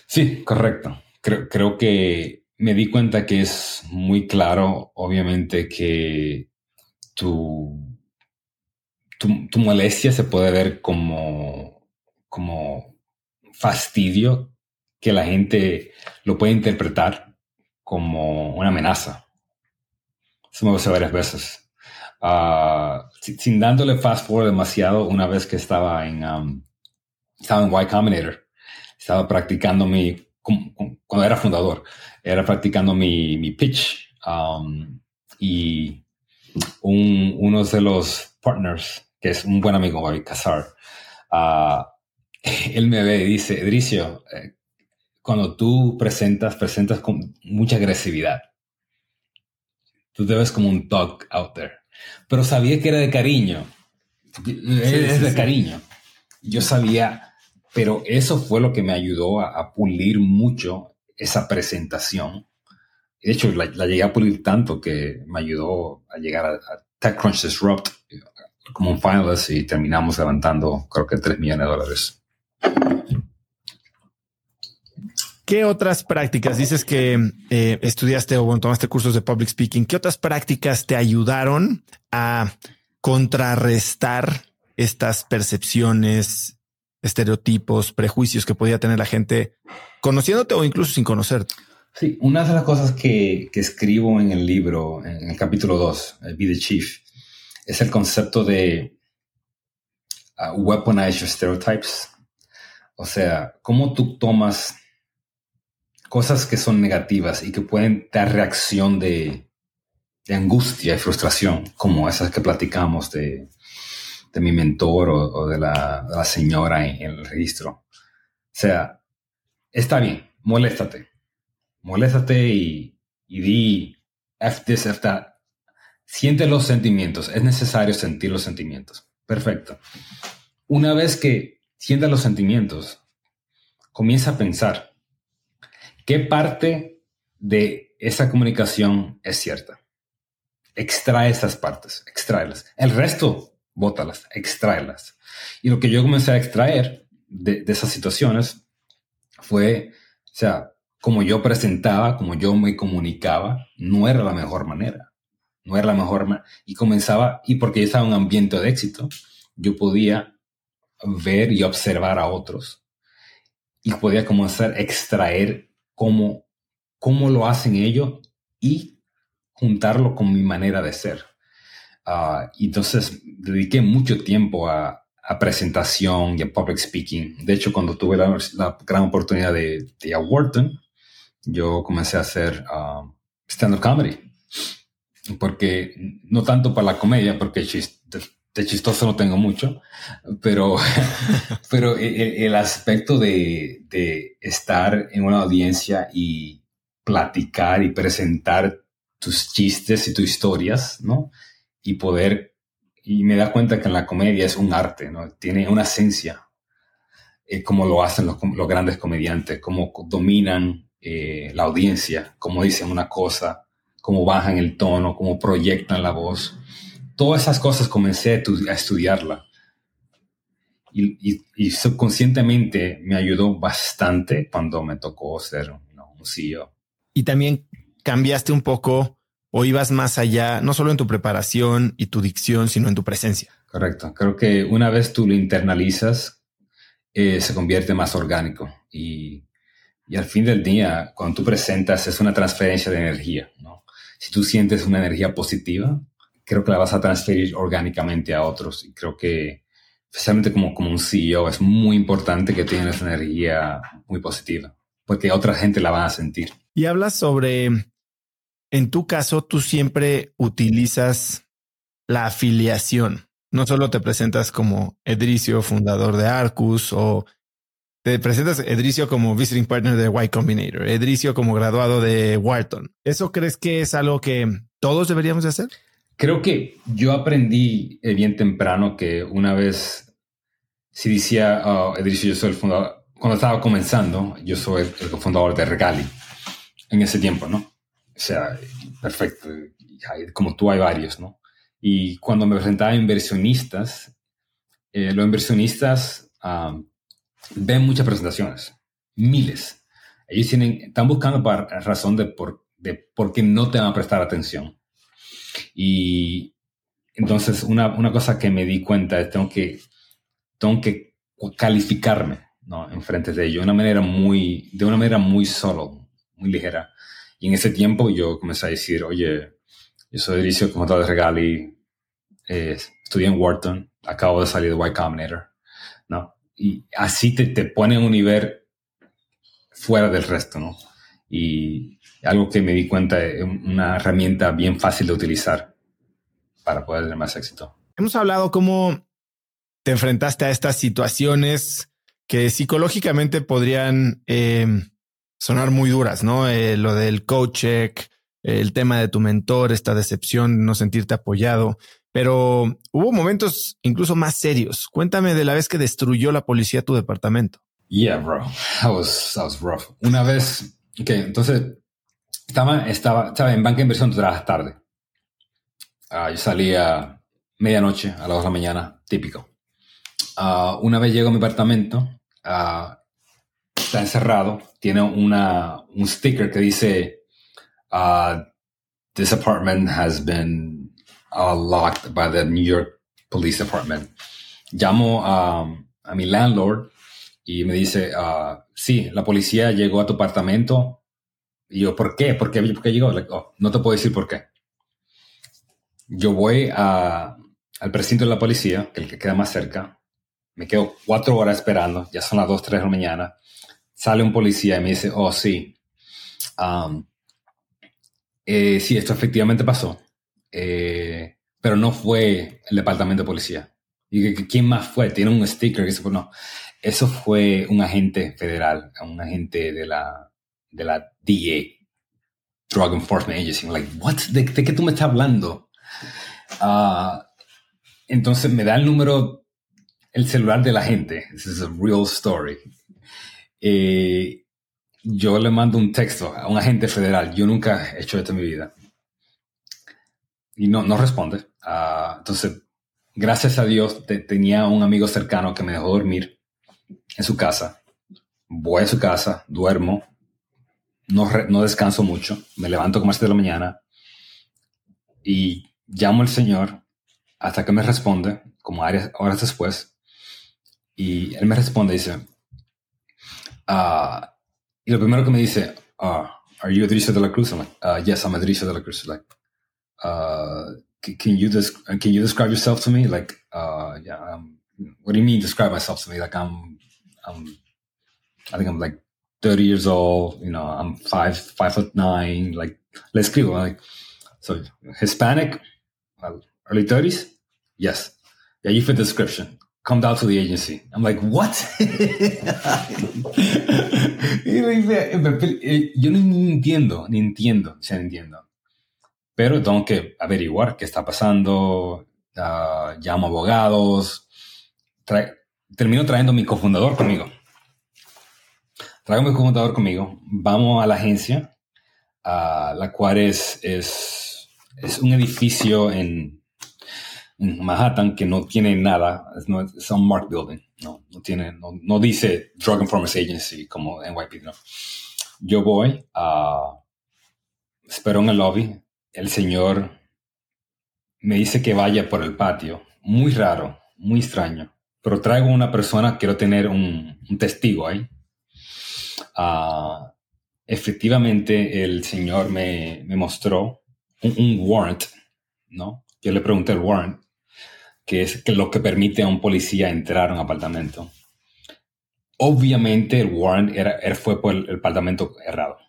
Speaker 2: Sí, correcto. Creo, creo que me di cuenta que es muy claro, obviamente, que tu tu, molestia se puede ver como, como fastidio que la gente lo puede interpretar como una amenaza. Eso me pasó varias veces. Ah, sin, dándole fast forward demasiado, una vez que estaba en, um, estaba en Y Combinator, estaba practicando mi, cuando era fundador, era practicando mi, mi pitch um, y un, uno de los partners que es un buen amigo, Bobby Casar, uh, él me ve y dice, Edricio, eh, cuando tú presentas, presentas con mucha agresividad. Tú te ves como un dog out there. Pero sabía que era de cariño. es de cariño. Yo sabía, pero eso fue lo que me ayudó a, pulir mucho esa presentación. De hecho, la, llegué a pulir tanto que me ayudó a llegar a, a TechCrunch Disrupt como un finalist y terminamos levantando creo que 3 millones de dólares.
Speaker 1: ¿Qué otras prácticas? Dices que eh, estudiaste o tomaste cursos de public speaking. ¿Qué otras prácticas te ayudaron a contrarrestar estas percepciones, estereotipos, prejuicios que podía tener la gente conociéndote o incluso sin conocerte?
Speaker 2: Sí, una de las cosas que, escribo en el libro, en el capítulo 2, Be the Chief, es el concepto de uh, weaponize your stereotypes. O sea, cómo tú tomas cosas que son negativas y que pueden dar reacción de, angustia y frustración, como esas que platicamos de, mi mentor o, de, la, señora en, el registro. O sea, está bien, moléstate. Moléstate y, y di F this, F that Siente los sentimientos. Es necesario sentir los sentimientos. Perfecto. Una vez que sienta los sentimientos, comienza a pensar qué parte de esa comunicación es cierta. Extrae esas partes, extráelas. El resto, bótalas, extráelas. Y lo que yo comencé a extraer de, de esas situaciones fue, o sea, como yo presentaba, como yo me comunicaba, no era la mejor manera no era la mejor. Y comenzaba, y porque yo estaba en un ambiente de éxito, yo podía ver y observar a otros y podía comenzar a extraer cómo, cómo lo hacen ellos y juntarlo con mi manera de ser. Uh, entonces dediqué mucho tiempo a, presentación y a public speaking. De hecho, cuando tuve la, gran oportunidad de, de a Wharton, yo comencé a hacer uh, stand-up comedy porque no tanto para la comedia, porque de chistoso no tengo mucho, pero, pero el, aspecto de, de, estar en una audiencia y platicar y presentar tus chistes y tus historias, ¿no? Y poder, y me da cuenta que en la comedia es un arte, ¿no? Tiene una esencia, eh, como lo hacen los, los, grandes comediantes, cómo dominan eh, la audiencia, cómo dicen una cosa cómo bajan el tono, cómo proyectan la voz. Todas esas cosas comencé a, estudiarla. y, subconscientemente me ayudó bastante cuando me tocó ser un CEO.
Speaker 1: Y también cambiaste un poco o ibas más allá, no solo en tu preparación y tu dicción, sino en tu presencia.
Speaker 2: Correcto. Creo que una vez tú lo internalizas, eh, se convierte más orgánico y, y, al fin del día, cuando tú presentas, es una transferencia de energía. ¿no? Si tú sientes una energía positiva, creo que la vas a transferir orgánicamente a otros y creo que especialmente como, como un CEO, es muy importante que tengas energía muy positiva, porque otra gente la va a sentir.
Speaker 1: Y hablas sobre, en tu caso, tú siempre utilizas la afiliación. No solo te presentas como Edricio, fundador de Arcus, o te presentas Edricio como visiting partner de Y Combinator, Edricio como graduado de Wharton. ¿Eso crees que es algo que todos deberíamos de hacer?
Speaker 2: Creo que yo aprendí eh, bien temprano que una vez, si decía, oh, Edricio, yo soy el fundador, cuando estaba comenzando, yo soy el, fundador de Regali, en ese tiempo, ¿no? O sea, perfecto, como tú hay varios, ¿no? Y cuando me presentaba a inversionistas, eh, los inversionistas ven muchas presentaciones, miles. Ellos tienen, están buscando para razón de por, de por qué no te van a prestar atención. Y entonces una, una cosa que me di cuenta es tengo que, tengo que calificarme ¿no? en frente de ellos de una manera muy, de una manera muy solo, muy ligera. Y en ese tiempo yo comencé a decir, oye, yo soy Delicio, como de Regali, eh, estudié en Wharton, acabo de salir de Y Combinator, ¿no? Y así te, te pone un nivel fuera del resto, ¿no? Y algo que me di cuenta es una herramienta bien fácil de utilizar para poder tener más éxito.
Speaker 1: Hemos hablado cómo te enfrentaste a estas situaciones que psicológicamente podrían eh, sonar muy duras, ¿no? Eh, lo del coach check, el tema de tu mentor, esta decepción, no sentirte apoyado, pero hubo momentos incluso más serios. Cuéntame de la vez que destruyó la policía tu departamento.
Speaker 2: Yeah, bro. That was, that was rough. Una vez, que entonces estaba, estaba, estaba en banca de inversión, trabajas tarde. Uh, yo salía medianoche a las 2 de la mañana, típico. Uh, una vez llego a mi apartamento, uh, está encerrado, tiene una, un sticker que dice, This apartment has been locked by the New York Police Department. Llamo a, a mi landlord y me dice, sí, la policía llegó a tu apartamento y yo, ¿por qué? ¿Por qué, ¿Por qué llegó? Oh, no te puedo decir por qué. Yo voy a, al precinto de la policía, que el que queda más cerca. Me quedo cuatro horas esperando. Ya son las dos, tres de la mañana. Sale un policía y me dice, oh, sí. Um, eh, sí, esto efectivamente pasó. Eh, pero no fue el departamento de policía. Y ¿quién más fue? Tiene un sticker que se no. Eso fue un agente federal, un agente de la, de la DA, Drug Enforcement Agency. like, what? ¿De, qué tú me estás hablando? Ah, entonces me da el número, el celular de la gente. This is a real story. Eh, yo le mando un texto a un agente federal. Yo nunca he hecho esto en mi vida. Y no, no responde. Ah, entonces, gracias a Dios, tenía un amigo cercano que me dejó dormir en su casa. Voy a su casa, duermo, no, descanso mucho, me levanto como a de la mañana y llamo al Señor hasta que me responde, como horas después, y Él me responde dice, uh, y lo primero que me dice, uh, ¿Are you Adricio de la Cruz? I'm like, uh, yes, I'm Adricio de la Cruz. Like, can you can you describe yourself to me? Like, yeah, um, what do you mean describe myself to me? Like, I'm, I'm, I think I'm like 30 years old, you know, I'm five, five foot nine, like, le escribo, like, so Hispanic, early 30s? Yes. Yeah, you fit the description. Come down to the agency. I'm like, what? Yo ni entiendo, ni entiendo, se entiendo. Pero tengo que averiguar qué está pasando, uh, llamo abogados, termino trayendo mi cofundador conmigo. Traigo mi computador conmigo, vamos a la agencia, la cual es un edificio en, Manhattan que no tiene nada, es, un Mark Building. No, no tiene, no, dice Drug Enforcement Agency como NYPD, no. Yo voy a, espero en el lobby, el señor me dice que vaya por el patio, muy raro, muy extraño, pero traigo una persona, quiero tener un, testigo ahí. Ah, efectivamente, el señor me, mostró un, warrant, ¿no? Yo le pregunté el warrant, que es lo que permite a un policía entrar a un apartamento. Obviamente el warrant era, fue por el, apartamento errado.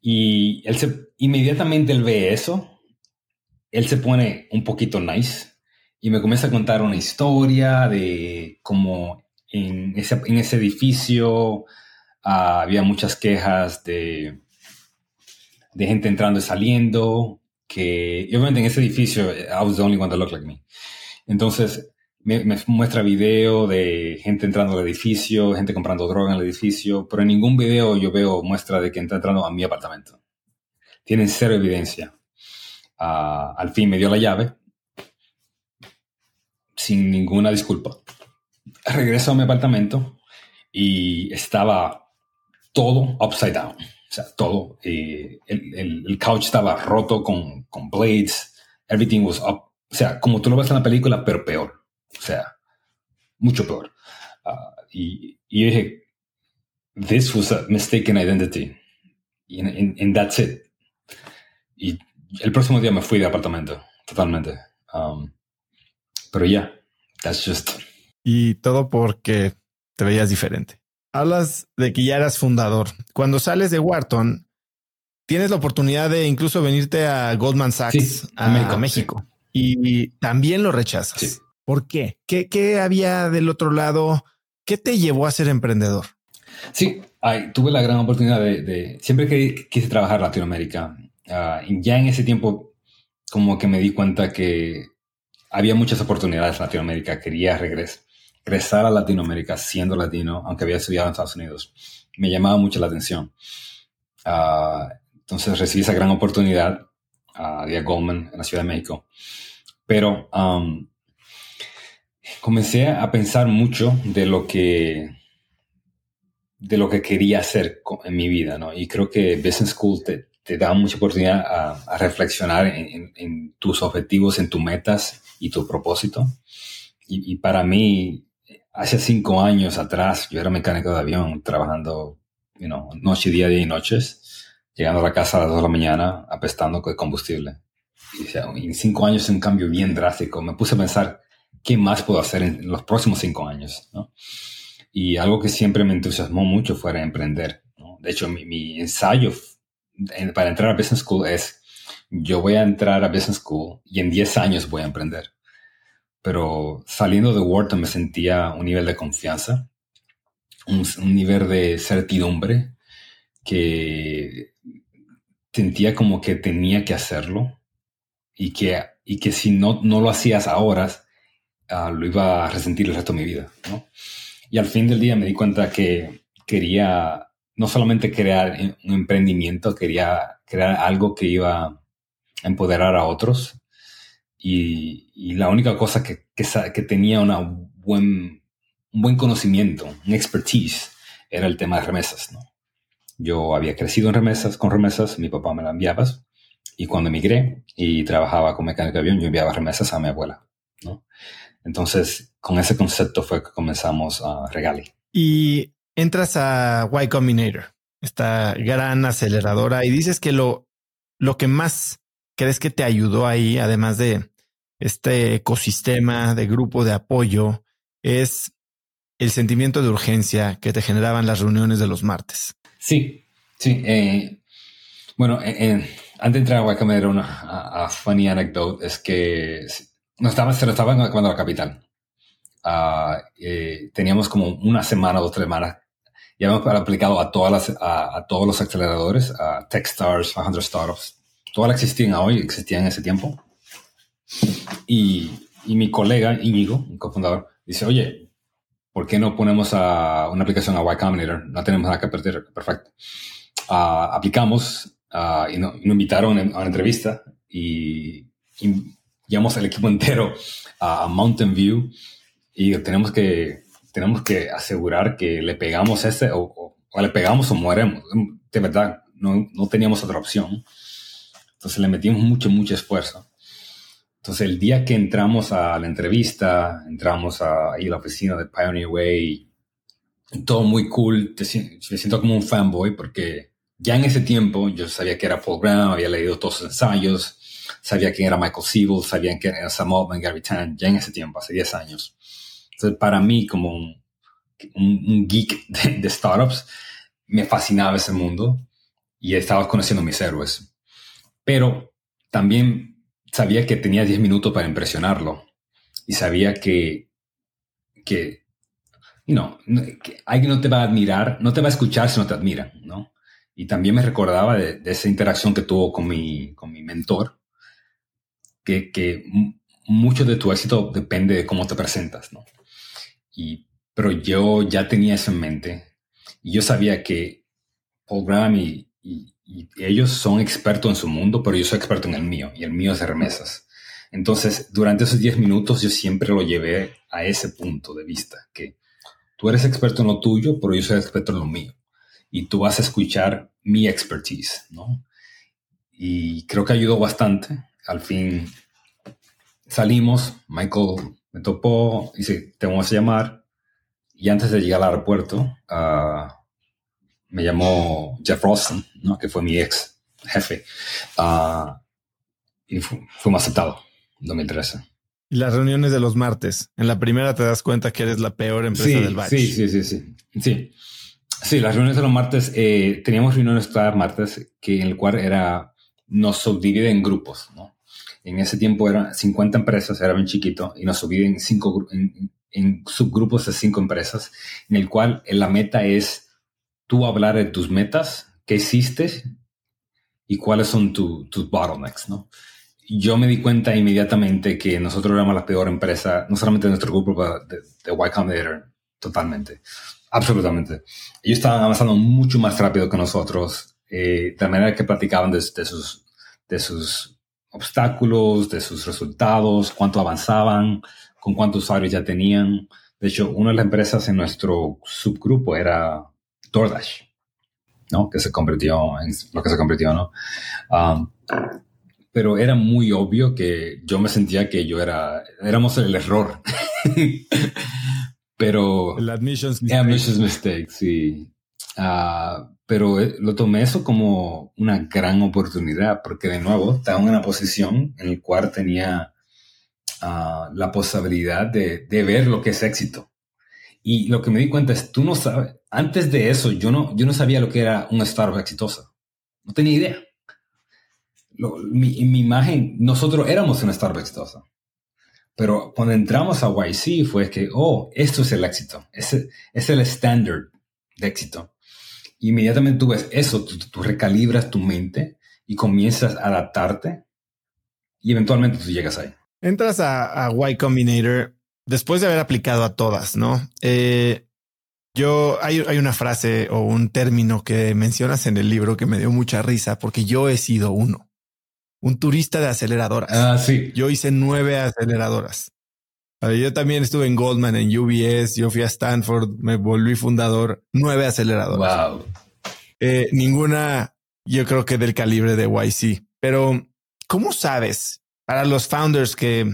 Speaker 2: Y él se, inmediatamente él ve eso, él se pone un poquito nice y me comienza a contar una historia de cómo en ese, en ese edificio ah, había muchas quejas de, de gente entrando y saliendo, que obviamente en ese edificio I was the only one that looked like me. Entonces me, muestra video de gente entrando al edificio, gente comprando droga en el edificio, pero en ningún video yo veo muestra de que está entrando a mi apartamento. Tienen cero evidencia. Ah, al fin me dio la llave sin ninguna disculpa. Regreso a mi apartamento y estaba todo upside down. O sea, todo. Eh, el, el, couch estaba roto con, con blades. Everything was up. O sea, como tú lo ves en la película, pero peor. O sea, mucho peor. Ah, y, y, dije, this was a mistaken identity. And, that's it. Y el próximo día me fui de apartamento, totalmente. Um, pero ya, that's just.
Speaker 1: Y todo porque te veías diferente. Hablas de que ya eras fundador. Cuando sales de Wharton, tienes la oportunidad de incluso venirte a Goldman Sachs, a México, México. Y también lo rechazas. ¿Por qué? qué? había del otro lado? ¿Qué te llevó a ser emprendedor?
Speaker 2: Sí, tuve la gran oportunidad de, siempre que quise trabajar en Latinoamérica. Ah, ya en ese tiempo, como que me di cuenta que había muchas oportunidades en Latinoamérica. Quería regresar a Latinoamérica siendo latino, aunque había estudiado en Estados Unidos. Me llamaba mucho la atención. Ah, entonces recibí esa gran oportunidad uh, de Goldman en la Ciudad de México. Pero um, comencé a pensar mucho de lo que de lo que quería hacer en mi vida, ¿no? Y creo que Business School te, te da mucha oportunidad a, reflexionar en, tus objetivos, en tus metas y tu propósito. Y, para mí, hace cinco años atrás, yo era mecánico de avión, trabajando, you noche, día, día y noches, llegando a la casa a las dos de la mañana, apestando con combustible. Y, en cinco años es un cambio bien drástico. Me puse a pensar, ¿qué más puedo hacer en los próximos cinco años? Y algo que siempre me entusiasmó mucho fue emprender. De hecho, mi ensayo para entrar a Business School es, yo voy a entrar a Business School y en 10 años voy a emprender. Pero saliendo de Wharton me sentía un nivel de confianza, un, nivel de certidumbre que sentía como que tenía que hacerlo y que, y que si no, no lo hacías ahora, uh, lo iba a resentir el resto de mi vida. Y al fin del día me di cuenta que quería no solamente crear un emprendimiento, quería crear algo que iba empoderar a otros. Y, la única cosa que, que, tenía una buen, un buen conocimiento, un expertise, era el tema de remesas. ¿no? Yo había crecido en remesas, con remesas, mi papá me la enviaba. Y cuando emigré y trabajaba con mecánica de avión, yo enviaba remesas a mi abuela. ¿no? Entonces, con ese concepto fue que comenzamos a Regali.
Speaker 1: Y entras a Y Combinator, esta gran aceleradora, y dices que lo, lo que más crees que te ayudó ahí, además de este ecosistema de grupo de apoyo, es el sentimiento de urgencia que te generaban las reuniones de los martes.
Speaker 2: Sí, sí. Eh, bueno, eh, eh, antes de entrar a Y Combinator, una funny anecdote es que no estaba, se lo estaba cuando la capital. Uh, teníamos como una semana, dos, tres semanas ya hemos aplicado a, todas las, a, todos los aceleradores, a Techstars, 500 Startups. Todas las existían hoy, existían en ese tiempo. Y, y mi colega Íñigo, un cofundador, dice, oye, ¿por qué no ponemos a una aplicación a Y Combinator? No tenemos nada que perder. Perfecto. Uh, aplicamos uh, y, nos, invitaron a una entrevista y, y llevamos el equipo entero a Mountain View y tenemos que, tenemos que asegurar que le pegamos ese o, le pegamos o mueremos. De verdad, no, no teníamos otra opción. Entonces le metimos mucho, mucho esfuerzo. Entonces el día que entramos a la entrevista, entramos a, ahí a la oficina de Pioneer Way, todo muy cool, me siento como un fanboy porque ya en ese tiempo yo sabía que era Paul Graham, había leído todos sus ensayos, sabía quién era Michael Siebel, sabía quién era Sam Altman, Gary Tan, ya en ese tiempo, hace 10 años. Entonces, para mí, como un, un, geek de, startups, me fascinaba ese mundo y estaba conociendo mis héroes. Pero también sabía que tenía 10 minutos para impresionarlo y sabía que, que, you que alguien no te va a admirar, no te va a escuchar si no te admira, ¿no? Y también me recordaba de, esa interacción que tuvo con mi, con mi mentor, que, que mucho de tu éxito depende de cómo te presentas, ¿no? Y, pero yo ya tenía eso en mente y yo sabía que Paul Graham y, ellos son expertos en su mundo, pero yo soy experto en el mío y el mío es de remesas. Entonces, durante esos 10 minutos yo siempre lo llevé a ese punto de vista, que tú eres experto en lo tuyo, pero yo soy experto en lo mío. Y tú vas a escuchar mi expertise, ¿no? Y creo que ayudó bastante. Al fin salimos, Michael me topó, dice, te vamos a llamar. Y antes de llegar al aeropuerto, ah, me llamó Jeff Rosen, ¿no? que fue mi ex jefe, uh, y fuimos aceptados en 2013.
Speaker 1: Y las reuniones de los martes, en la primera te das cuenta que eres la peor empresa del batch.
Speaker 2: Sí, sí, sí, sí. Sí, sí las reuniones de los martes, eh, teníamos reuniones cada martes que en el cual era, nos subdivide en grupos, ¿no? En ese tiempo eran 50 empresas, era bien chiquito, y nos subían en, cinco, en, subgrupos de cinco empresas, en el cual la meta es tú hablar de tus metas, qué hiciste y cuáles son tus bottlenecks, ¿no? Yo me di cuenta inmediatamente que nosotros éramos la peor empresa, no solamente de nuestro grupo, pero de, de Y Combinator, totalmente, absolutamente. Ellos estaban avanzando mucho más rápido que nosotros, eh, de manera que platicaban de, de sus, de sus obstáculos, de sus resultados, cuánto avanzaban, con cuántos usuarios ya tenían. De hecho, una de las empresas en nuestro subgrupo era DoorDash, ¿no? Que se convirtió en lo que se convirtió, ¿no? Um, pero era muy obvio que yo me sentía que yo era, éramos el error. pero...
Speaker 1: El admissions
Speaker 2: mistake. Admissions mistake, sí. Uh, pero eh, lo tomé eso como una gran oportunidad, porque de nuevo estaba en una posición en la cual tenía ah, la posibilidad de, ver lo que es éxito. Y lo que me di cuenta es, tú no sabes, antes de eso yo no, yo no sabía lo que era una startup exitosa. No tenía idea. mi, mi imagen, nosotros éramos una startup exitosa. Pero cuando entramos a YC fue que, oh, esto es el éxito. Es el estándar de éxito inmediatamente tú ves eso, tú, recalibras tu mente y comienzas a adaptarte y eventualmente tú llegas ahí.
Speaker 1: Entras a, a Y Combinator después de haber aplicado a todas, ¿no? Eh, yo hay, hay, una frase o un término que mencionas en el libro que me dio mucha risa porque yo he sido uno, un turista de aceleradoras.
Speaker 2: Ah, sí.
Speaker 1: Yo hice nueve aceleradoras. Yo también estuve en Goldman, en UBS, yo fui a Stanford, me volví fundador, nueve aceleradoras.
Speaker 2: Wow.
Speaker 1: Eh, ninguna, yo creo que del calibre de YC. Pero, ¿cómo sabes para los founders que,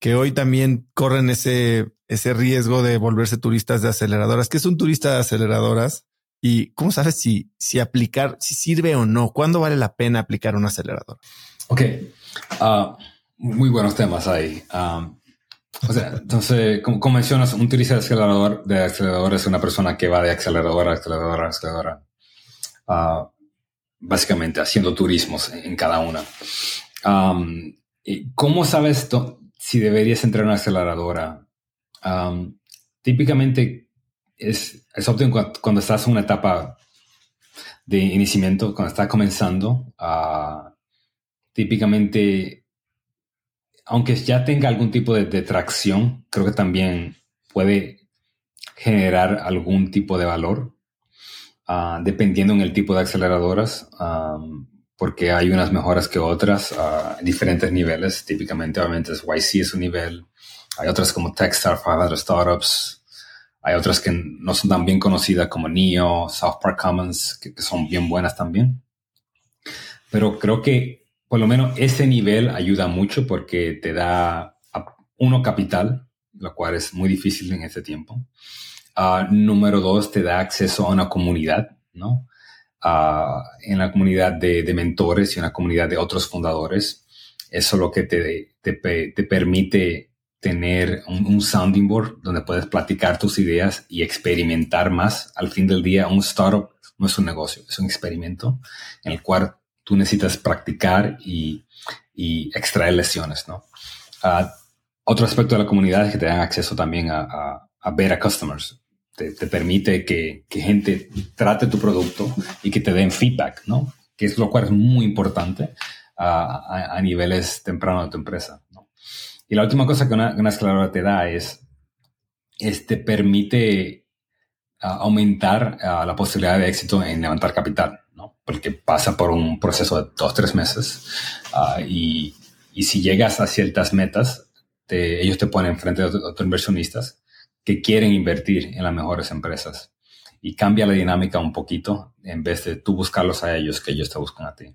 Speaker 1: que hoy también corren ese, ese riesgo de volverse turistas de aceleradoras? ¿Qué es un turista de aceleradoras? ¿Y cómo sabes si, si aplicar, si sirve o no? ¿Cuándo vale la pena aplicar un acelerador?
Speaker 2: Ok. Ah, muy buenos temas ahí. Um, o sea, entonces, como, mencionas, un turista de acelerador, de acelerador es una persona que va de acelerador a acelerador a acelerador, uh, básicamente haciendo turismos en, cada una. Um, ¿Cómo sabes si deberías entrar en una aceleradora? Típicamente es, es óptimo cuando, estás en una etapa de iniciamiento, cuando estás comenzando. Uh, típicamente aunque ya tenga algún tipo de, tracción, creo que también puede generar algún tipo de valor, ah, dependiendo en el tipo de aceleradoras, porque hay unas mejores que otras a diferentes niveles. Típicamente, obviamente, YC es un nivel, Hay otras como Techstar, 500 Startups. Hay otras que no son tan bien conocidas como NEO, South Park Commons, que, son bien buenas también. Pero creo que por lo menos ese nivel ayuda mucho porque te da, uno, capital, lo cual es muy difícil en este tiempo. Ah, número dos, te da acceso a una comunidad, ¿no? Ah, en la comunidad de, mentores y una comunidad de otros fundadores. Eso es lo que te, te, permite tener un, sounding board donde puedes platicar tus ideas y experimentar más. Al fin del día, un startup no es un negocio, es un experimento en el cual tú necesitas practicar y, y extraer lecciones, ¿no? Ah, otro aspecto de la comunidad es que te dan acceso también a, a, a beta customers te, permite que, gente trate tu producto y que te den feedback, ¿no? Que es lo cual es muy importante a, niveles tempranos de tu empresa, ¿no? Y la última cosa que una, una escaladora te da es, te permite aumentar la posibilidad de éxito en levantar capital, ¿no? Porque pasa por un proceso de dos, tres meses ah, y, y, si llegas a ciertas metas, ellos te ponen frente a otros inversionistas que quieren invertir en las mejores empresas. Y cambia la dinámica un poquito en vez de tú buscarlos a ellos, que ellos te buscan a ti.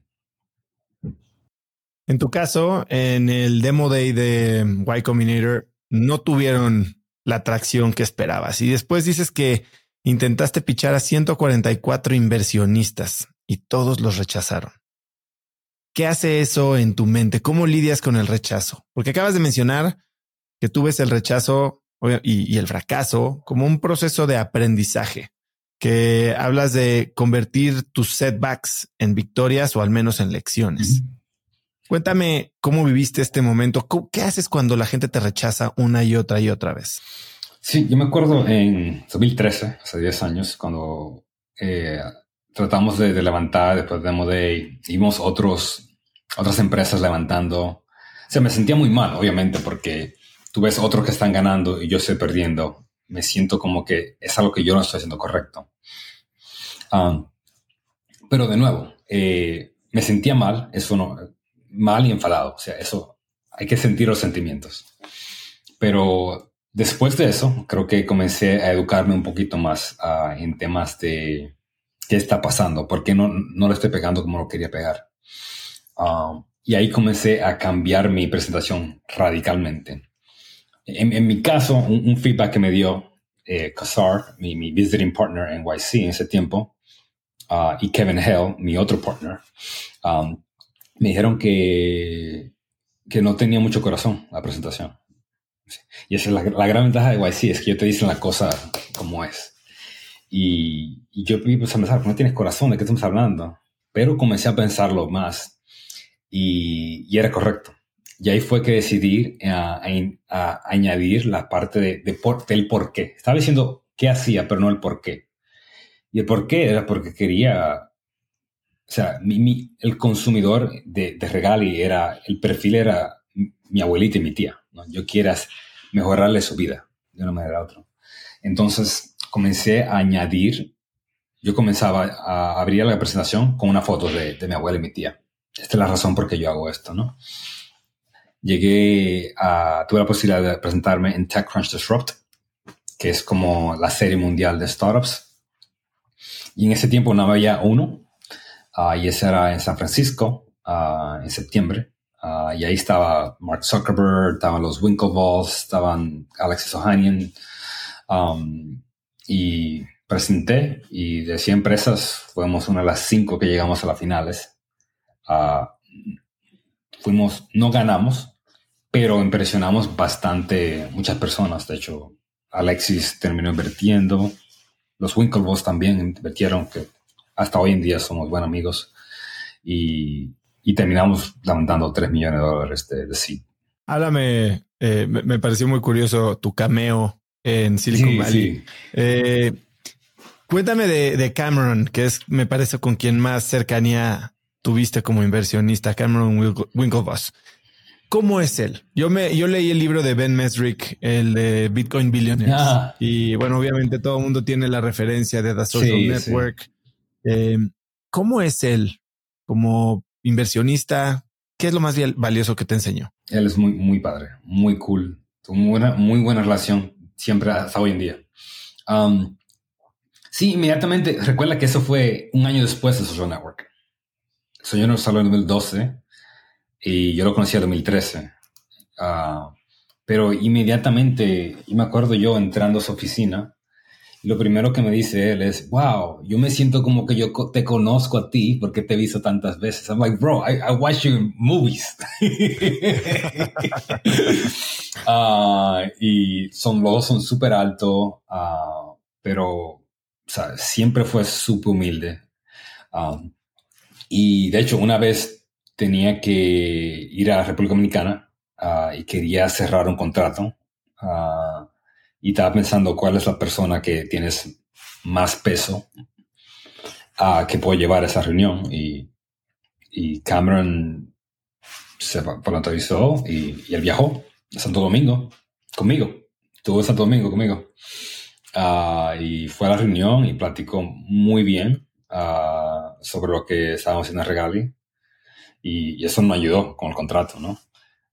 Speaker 1: En tu caso, en el demo day de Y Combinator, no tuvieron la atracción que esperabas. Y después dices que intentaste pichar a 144 inversionistas y todos los rechazaron. ¿Qué hace eso en tu mente? ¿Cómo lidias con el rechazo? Porque acabas de mencionar que tú ves el rechazo y, el fracaso como un proceso de aprendizaje, que hablas de convertir tus setbacks en victorias o al menos en lecciones. Cuéntame cómo viviste este momento. ¿Qué haces cuando la gente te rechaza una y otra y otra vez?
Speaker 2: Sí, yo me acuerdo en 2013, hace 10 años, cuando eh, tratamos de, levantar después de Demo Day, vimos otros, otras empresas levantando. O sea, me sentía muy mal, obviamente, porque tú ves otros que están ganando y yo estoy perdiendo, me siento como que es algo que yo no estoy haciendo correcto. Um, pero de nuevo, eh, me sentía mal, eso no, mal y enfadado, o sea, eso, hay que sentir los sentimientos. Pero después de eso, creo que comencé a educarme un poquito más uh, en temas de qué está pasando, por qué no, no le estoy pegando como lo quería pegar. Um, y ahí comencé a cambiar mi presentación radicalmente en, mi caso, un, feedback que me dio eh, mi, mi, visiting partner en YC en ese tiempo, uh, y Kevin Hell, mi otro partner, um, me dijeron que, que no tenía mucho corazón la presentación. Y esa es la, la, gran ventaja de YC, es que yo te dicen la cosa como es. Y, y yo empecé a pensar, no tienes corazón, ¿de qué estamos hablando? Pero comencé a pensarlo más y, y era correcto. Y ahí fue que decidí eh, a, añadir la parte de, del por qué. Estaba diciendo qué hacía, pero no el por qué. Y el por qué era porque quería, o sea, el consumidor de, de, Regali era, el perfil era mi abuelita y mi tía. Yo quieras mejorarle su vida de una manera u otra. Entonces comencé a añadir, yo comenzaba a abrir la presentación con una foto de, de mi abuela y mi tía. Esta es la razón por qué yo hago esto, ¿no? Llegué a, tuve la posibilidad de presentarme en TechCrunch Disrupt, que es como la serie mundial de startups. Y en ese tiempo no había uno, uh, y ese era en San Francisco, uh, en septiembre. Uh, y ahí estaba Mark Zuckerberg, estaban los Winklevoss, estaban Alexis Ohanian. Um, y presenté, y de 100 empresas fuimos una de las cinco que llegamos a las finales. fuimos, no ganamos, pero impresionamos bastante muchas personas. De hecho, Alexis terminó invirtiendo, los Winklevoss también invirtieron, que hasta hoy en día somos buenos amigos, y, terminamos levantando 3 millones de dólares de, de
Speaker 1: Háblame, eh, me, pareció muy curioso tu cameo en Silicon Valley. Eh, cuéntame de, de, Cameron, que es, me parece, con quien más cercanía tuviste como inversionista, Cameron Winklevoss. ¿Cómo es él? Yo me, yo leí el libro de Ben Mesrick, el de Bitcoin Billionaires. Ah. Y bueno, obviamente todo el mundo tiene la referencia de The Social Network. Eh, ¿Cómo es él como inversionista? ¿Qué es lo más valioso que te enseñó?
Speaker 2: Él es muy, muy padre, muy cool. Tuvo una muy buena relación siempre hasta hoy en día. Um, sí, inmediatamente, recuerda que eso fue un año después de Social Network. Social Network salió en 2012 y yo lo conocí en 2013. Uh, pero inmediatamente, y me acuerdo yo entrando a su oficina, lo primero que me dice él es, wow, yo me siento como que yo te conozco a ti porque te he visto tantas veces. I'm like, bro, I, watch you in movies. Ah, y son, los son súper altos, uh, pero o sea, siempre fue súper humilde. Um, y de hecho, una vez tenía que ir a la República Dominicana uh, y quería cerrar un contrato y estaba pensando cuál es la persona que tienes más peso que puede llevar a esa reunión. Y, y Cameron se entrevistó y, y él viajó a Santo Domingo conmigo. Estuvo en Santo Domingo conmigo. Uh, y fue a la reunión y platicó muy bien sobre lo que estábamos haciendo en Regali. Y, y, eso nos ayudó con el contrato, ¿no?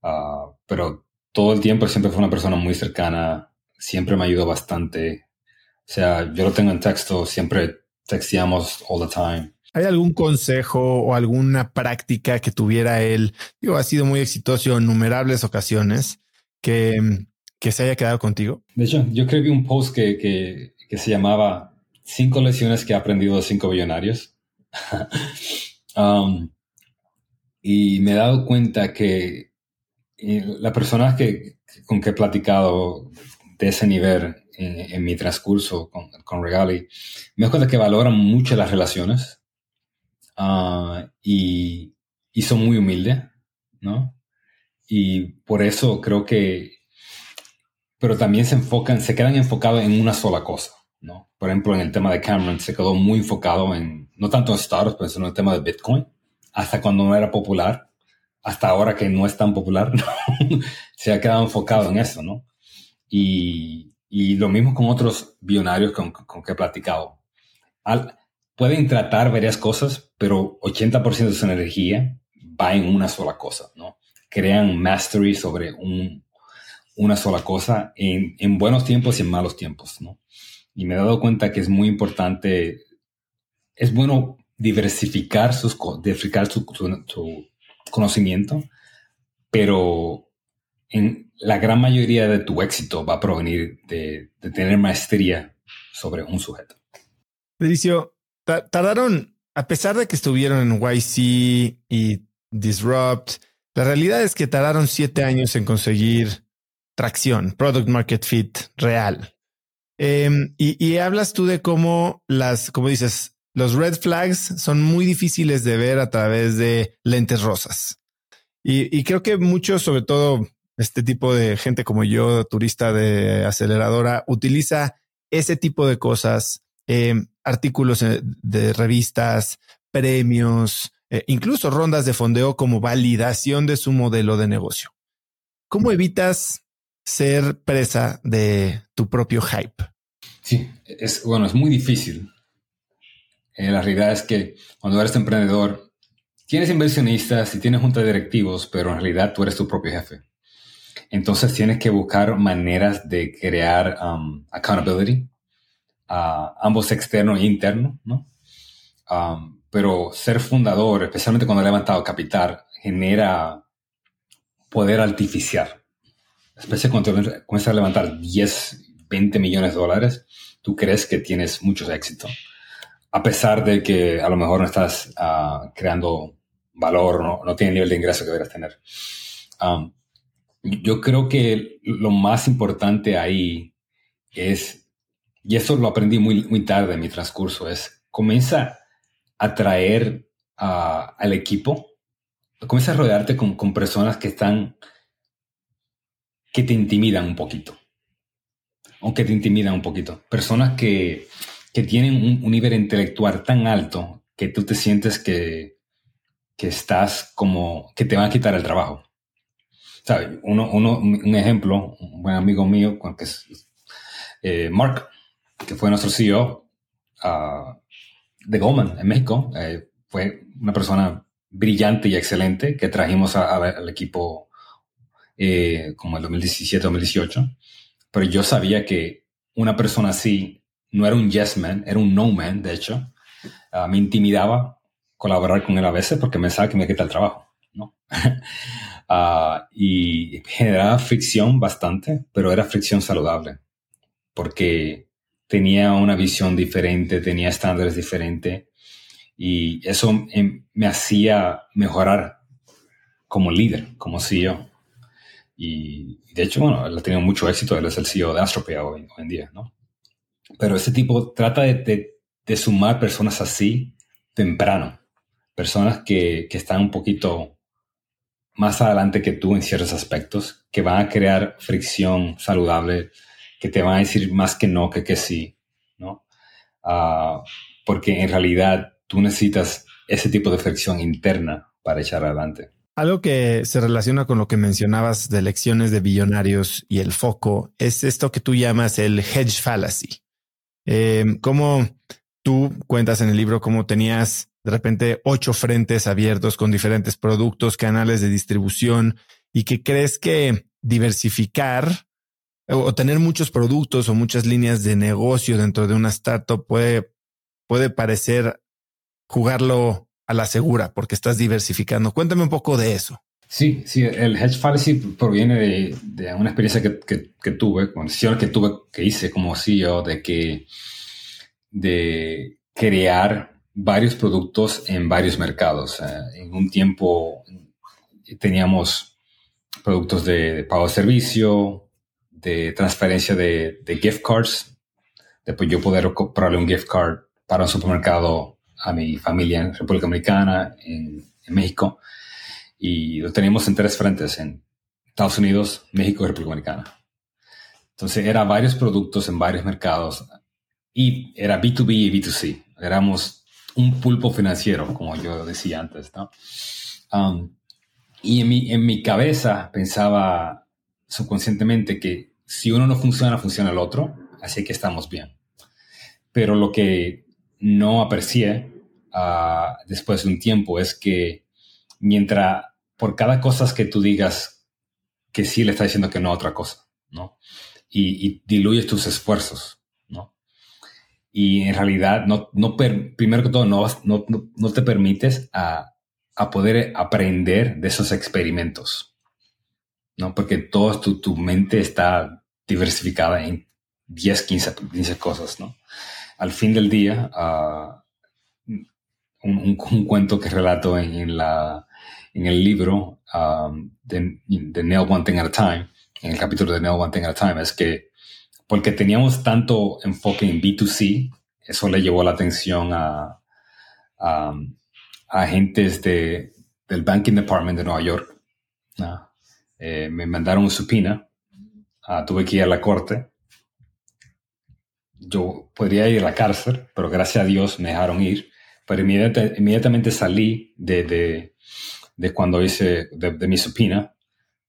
Speaker 2: Uh, pero todo el tiempo siempre fue una persona muy cercana siempre me ayudó bastante. O sea, yo lo tengo en texto, siempre texteamos all the time.
Speaker 1: ¿Hay algún consejo o alguna práctica que tuviera él? Digo, ha sido muy exitoso en innumerables ocasiones que, que se haya quedado contigo.
Speaker 2: De hecho, yo escribí un post que, que, que se llamaba Cinco lecciones que he aprendido de cinco billonarios. um, y me he dado cuenta que eh, las personas que, con que he platicado de ese nivel en, mi transcurso con, con, Regali, me doy cuenta que valoran mucho las relaciones ah, y, y, son muy humildes, ¿no? Y por eso creo que, pero también se enfocan, se quedan enfocados en una sola cosa, ¿no? Por ejemplo, en el tema de Cameron se quedó muy enfocado en, no tanto en startups, pero en el tema de Bitcoin, hasta cuando no era popular, hasta ahora que no es tan popular, se ha quedado enfocado en eso, ¿no? Y, y lo mismo con otros billonarios con, con que he platicado. Al, pueden tratar varias cosas, pero 80% de su energía va en una sola cosa, ¿no? Crean mastery sobre un, una sola cosa en, en, buenos tiempos y en malos tiempos, ¿no? Y me he dado cuenta que es muy importante, es bueno diversificar, sus, diversificar su, conocimiento, pero en la gran mayoría de tu éxito va a provenir de, tener maestría sobre un sujeto.
Speaker 1: Delicio, tardaron, a pesar de que estuvieron en YC y Disrupt, la realidad es que tardaron siete años en conseguir tracción, product market fit real. Em, y, hablas tú de cómo las, como dices, los red flags son muy difíciles de ver a través de lentes rosas. Y, creo que muchos, sobre todo este tipo de gente como yo, turista de aceleradora, utiliza ese tipo de cosas, eh, artículos de revistas, premios, eh, incluso rondas de fondeo como validación de su modelo de negocio. ¿Cómo evitas ser presa de tu propio hype?
Speaker 2: Sí, es bueno, es muy difícil. Eh, la realidad es que cuando eres emprendedor, tienes inversionistas y tienes junta de directivos, pero en realidad tú eres tu propio jefe. Entonces tienes que buscar maneras de crear um, accountability, ambos externo e interno, ¿no? Um, pero ser fundador, especialmente cuando ha levantado capital, genera poder artificial. Especialmente cuando comienzas a levantar 10, 20 millones de dólares, tú crees que tienes mucho éxito. A pesar de que a lo mejor no estás uh, creando valor, no, no tienes el nivel de ingreso que deberías tener. Yo creo que lo más importante ahí es, y eso lo aprendí muy, muy tarde en mi transcurso, es comienza a traer al equipo, comienza a rodearte con, con, personas que están, que te intimidan un poquito, aunque te intimidan un poquito, personas que, que tienen un, un, nivel intelectual tan alto que tú te sientes que, que estás como, que te van a quitar el trabajo. Uno, uno, un ejemplo, un buen amigo mío, que es eh, Mark, que fue nuestro CEO ah, de Goldman en México, eh, fue una persona brillante y excelente que trajimos al equipo eh, como el 2017, 2018, pero yo sabía que una persona así no era un yes man, era un no man, de hecho. Ah, me intimidaba colaborar con él a veces porque me pensaba que me quita el trabajo, ¿no? Ah, y generaba fricción bastante, pero era fricción saludable, porque tenía una visión diferente, tenía estándares diferentes, y eso me hacía mejorar como líder, como CEO. Y de hecho, bueno, él ha tenido mucho éxito, él es el CEO de Astropia hoy, en día, ¿no? Pero ese tipo trata de, sumar personas así temprano, personas que, están un poquito más adelante que tú en ciertos aspectos, que van a crear fricción saludable, que te van a decir más que no que que sí, ¿no? Uh, porque en realidad tú necesitas ese tipo de fricción interna para echar adelante.
Speaker 1: Algo que se relaciona con lo que mencionabas de lecciones de billonarios y el foco es esto que tú llamas el hedge fallacy. Eh, cómo tú cuentas en el libro cómo tenías de repente ocho frentes abiertos con diferentes productos, canales de distribución y que crees que diversificar o tener muchos productos o muchas líneas de negocio dentro de una startup puede, puede parecer jugarlo a la segura porque estás diversificando. Cuéntame un poco de eso.
Speaker 2: Sí, sí, el hedge fallacy proviene de, de una experiencia que, que, tuve, con decisiones que tuve, que hice como CEO, de que, de crear varios productos en varios mercados. en un tiempo teníamos productos de, pago de servicio, de transferencia de, de, gift cards. Después yo poder comprarle un gift card para un supermercado a mi familia en República Dominicana, en, en México. Y lo teníamos en tres frentes, en Estados Unidos, México y República Dominicana. Entonces, era varios productos en varios mercados y era B2B y B2C. Éramos un pulpo financiero, como yo decía antes, ¿no? Um, y en mi, en mi cabeza pensaba subconscientemente que si uno no funciona, funciona el otro, así que estamos bien. Pero lo que no aprecié uh, después de un tiempo es que mientras por cada cosa que tú digas que sí le está diciendo que no a otra cosa, ¿no? Y, y diluyes tus esfuerzos, ¿no? Y en realidad, no, no primero que todo, no, no, no te permites a, a, poder aprender de esos experimentos, ¿no? Porque toda tu, tu mente está diversificada en 10, 15, 15 cosas, ¿no? Al fin del día, uh, un, un, cuento que relato en, la, en el libro um, de, Nail One Thing at a Time, en el capítulo de Nail One Thing at a Time, es que porque teníamos tanto enfoque en B2C, eso le llevó la atención a, agentes de, del Banking Department de Nueva York. Eh, me mandaron un supina, uh, tuve que ir a la corte. Yo podría ir a la cárcel, pero gracias a Dios me dejaron ir. Pero inmediatamente salí de, de cuando hice de, mi supina,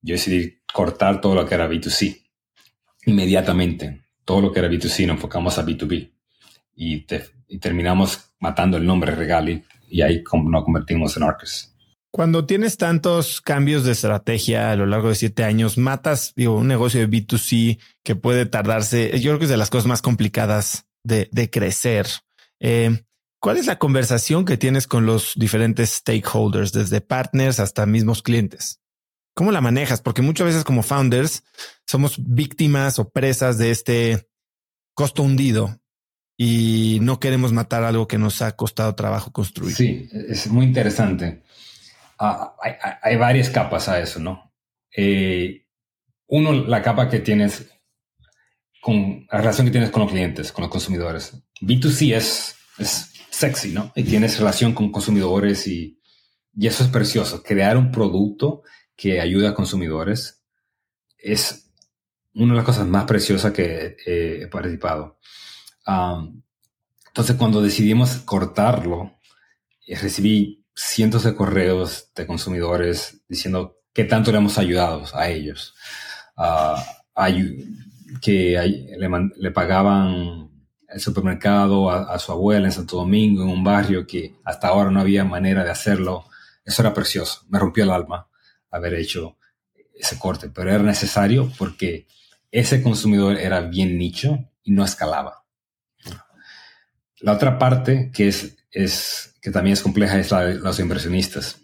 Speaker 2: yo decidí cortar todo lo que era B2C. Inmediatamente, todo lo que era B2C nos enfocamos a B2B. Y, terminamos matando el nombre Regali y ahí nos convertimos en Arcus.
Speaker 1: Cuando tienes tantos cambios de estrategia a lo largo de siete años, matas digo, un negocio de B2C que puede tardarse. Yo creo que es de las cosas más complicadas de, de crecer. Eh, ¿Cuál es la conversación que tienes con los diferentes stakeholders, desde partners hasta mismos clientes? ¿Cómo la manejas? Porque muchas veces como founders somos víctimas o presas de este costo hundido y no queremos matar algo que nos ha costado trabajo construir.
Speaker 2: Sí, es muy interesante. Ah, hay, varias capas a eso, ¿no? Eh, uno, la capa que tienes con la relación que tienes con los clientes, con los consumidores. B2C es, es sexy, ¿no? Y tienes relación con consumidores y, y eso es precioso. Crear un producto que ayude a consumidores es una de las cosas más preciosas que he participado. entonces, cuando decidimos cortarlo, eh, recibí cientos de correos de consumidores diciendo qué tanto le hemos ayudado a ellos. Uh, que le, le, pagaban el supermercado a, su abuela en Santo Domingo, en un barrio que hasta ahora no había manera de hacerlo. Eso era precioso. Me rompió el alma haber hecho ese corte, pero era necesario porque ese consumidor era bien nicho y no escalaba. La otra parte que es, es que también es compleja es la de los inversionistas,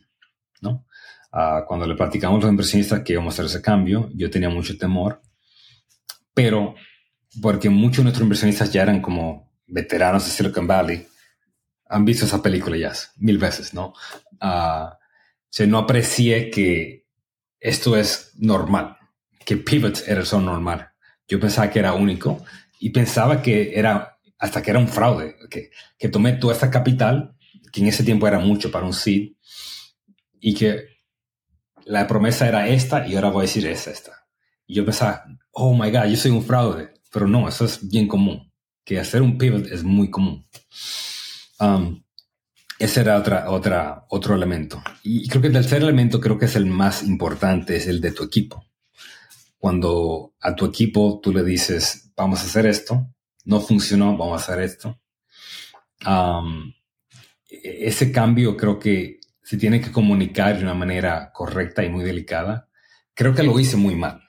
Speaker 2: ¿no? Ah, cuando le platicamos a los inversionistas que íbamos a hacer ese cambio, yo tenía mucho temor, pero porque muchos de nuestros inversionistas ya eran como veteranos de Silicon Valley, han visto esa película ya mil veces, ¿no? Uh, o no aprecié que esto es normal, que Pivot era eso normal. Yo pensaba que era único y pensaba que era, hasta que era un fraude, que, que tomé toda esta capital, que en ese tiempo era mucho para un seed, y que la promesa era esta y ahora voy a decir es esta. Y yo pensaba, oh my God, yo soy un fraude. Pero no, eso es bien común, que hacer un pivot es muy común. Um, ese era otra, otra, otro elemento. Y creo que el tercer elemento creo que es el más importante, es el de tu equipo. Cuando a tu equipo tú le dices, vamos a hacer esto, no funcionó, vamos a hacer esto. Um, ese cambio creo que se tiene que comunicar de una manera correcta y muy delicada. Creo que lo hice muy mal.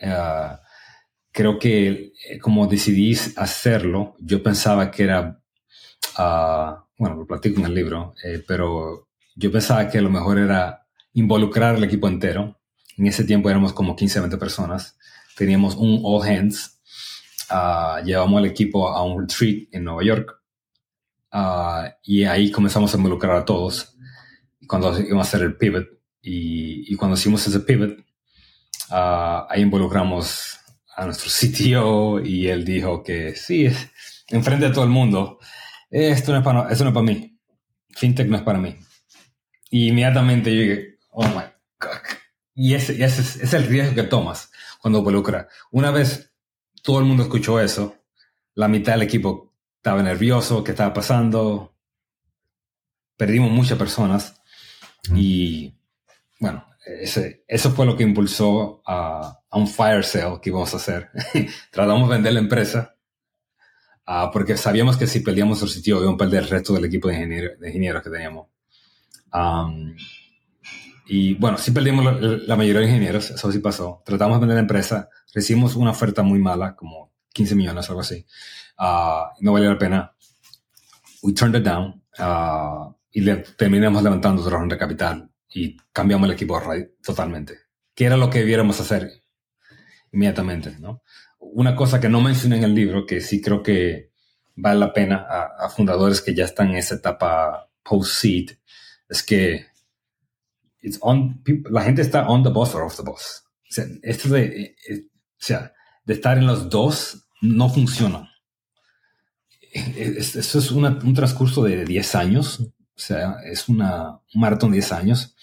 Speaker 2: Uh, creo que eh, como decidí hacerlo, yo pensaba que era, uh, bueno, lo platico en el libro, eh, pero yo pensaba que lo mejor era involucrar al equipo entero. En ese tiempo éramos como 15, 20 personas. Teníamos un all hands. Uh, llevamos al equipo a un retreat en Nueva York. Uh, y ahí comenzamos a involucrar a todos cuando íbamos a hacer el pivot. Y, y cuando hicimos ese pivot, ahí involucramos a nuestro sitio y él dijo que sí, enfrente de todo el mundo, esto no es para, esto no es para mí, fintech no es para mí. Y inmediatamente yo dije, oh my God. Y ese, ese es, el riesgo que tomas cuando involucras. Una vez todo el mundo escuchó eso, la mitad del equipo estaba nervioso, ¿qué estaba pasando? Perdimos muchas personas y bueno, ese, eso fue lo que impulsó a, un fire sale que íbamos a hacer. Tratamos de vender la empresa uh, porque sabíamos que si perdíamos el sitio íbamos a perder el resto del equipo de, ingenieros que teníamos. Um, y bueno, sí perdimos la, mayoría de ingenieros, eso sí pasó. Tratamos de vender la empresa, recibimos una oferta muy mala, como 15 millones o algo así. Uh, no valía la pena. We turned it down uh, y le, terminamos levantando otra ronda de capital y cambiamos el equipo totalmente. ¿Qué era lo que debiéramos hacer inmediatamente? ¿no? Una cosa que no mencioné en el libro, que sí creo que vale la pena a, fundadores que ya están en esa etapa post-seed, es que la gente está on the bus or off the bus. O sea, esto de, eh, eh, o sea, de estar en los dos no funciona. Eh, Eso es un transcurso de 10 años, o sea, es una, un maratón de 10 años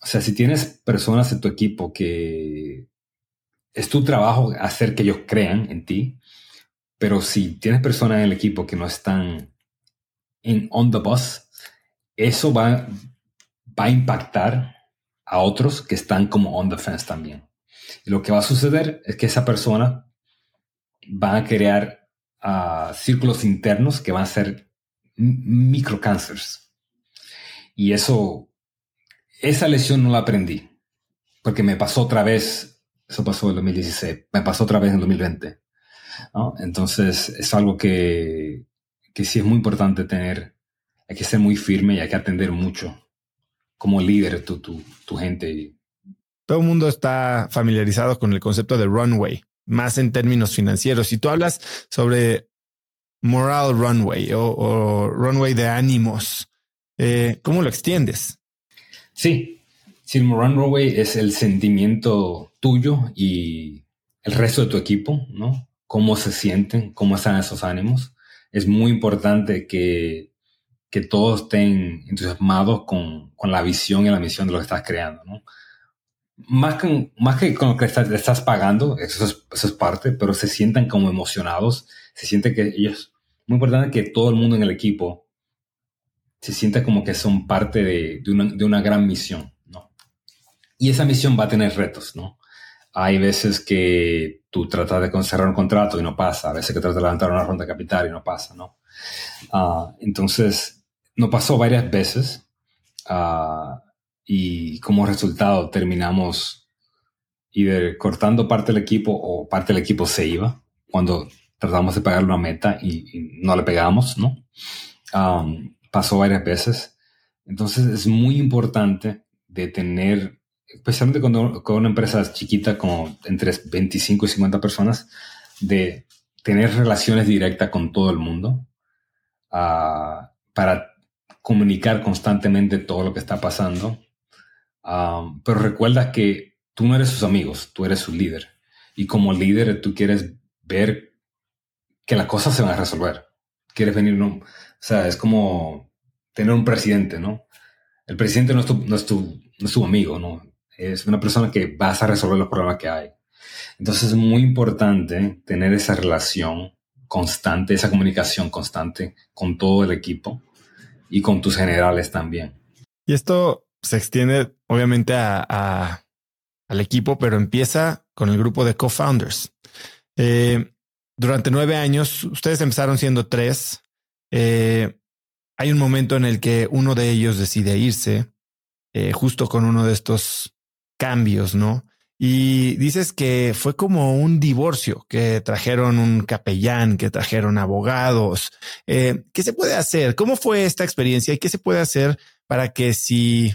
Speaker 2: o sea, si tienes personas en tu equipo que es tu trabajo hacer que ellos crean en ti, pero si tienes personas en el equipo que no están en on the bus, eso va, a impactar a otros que están como on the fence también. Y lo que va a suceder es que esa persona va a crear uh, círculos internos que van a ser microcánceres. Y eso esa lección no la aprendí, porque me pasó otra vez, eso pasó en 2016, me pasó otra vez en 2020. Entonces es algo que, que sí es muy importante tener, hay que ser muy firme y hay que atender mucho como líder tu, tu, tu gente.
Speaker 1: Todo el mundo está familiarizado con el concepto de runway, más en términos financieros. Si tú hablas sobre moral runway o, runway de ánimos, eh, ¿cómo lo extiendes?
Speaker 2: Sí, si el Runway es el sentimiento tuyo y el resto de tu equipo, ¿no? Cómo se sienten, cómo están esos ánimos. Es muy importante que, que todos estén entusiasmados con, con, la visión y la misión de lo que estás creando, ¿no? Más que, más que con lo que estás, pagando, eso es, eso es parte, pero se sientan como emocionados, se siente que ellos, muy importante que todo el mundo en el equipo se siente como que son parte de, de, una, de, una, gran misión, ¿no? Y esa misión va a tener retos, ¿no? Hay veces que tú tratas de cerrar un contrato y no pasa, a veces que tratas de levantar una ronda de capital y no pasa, ¿no? Uh, entonces, no pasó varias veces uh, y como resultado terminamos y cortando parte del equipo o parte del equipo se iba cuando tratamos de pagar una meta y, no le pegamos, ¿no? Um, pasó varias veces. Entonces es muy importante de tener, especialmente cuando con una empresa chiquita como entre 25 y 50 personas, de tener relaciones directas con todo el mundo uh, para comunicar constantemente todo lo que está pasando. Um, pero recuerda que tú no eres sus amigos, tú eres su líder. Y como líder tú quieres ver que las cosas se van a resolver. Quieres venir. O sea, es como tener un presidente, ¿no? El presidente no es tu, no es tu, no es tu amigo, ¿no? Es una persona que vas a resolver los problemas que hay. Entonces es muy importante tener esa relación constante, esa comunicación constante con todo el equipo y con tus generales también.
Speaker 1: Y esto se extiende obviamente a, al equipo, pero empieza con el grupo de co-founders. Eh, durante nueve años, ustedes empezaron siendo tres. Eh, hay un momento en el que uno de ellos decide irse, eh, justo con uno de estos cambios, ¿no? Y dices que fue como un divorcio, que trajeron un capellán, que trajeron abogados. ¿Qué se puede hacer? ¿Cómo fue esta experiencia y qué se puede hacer para que si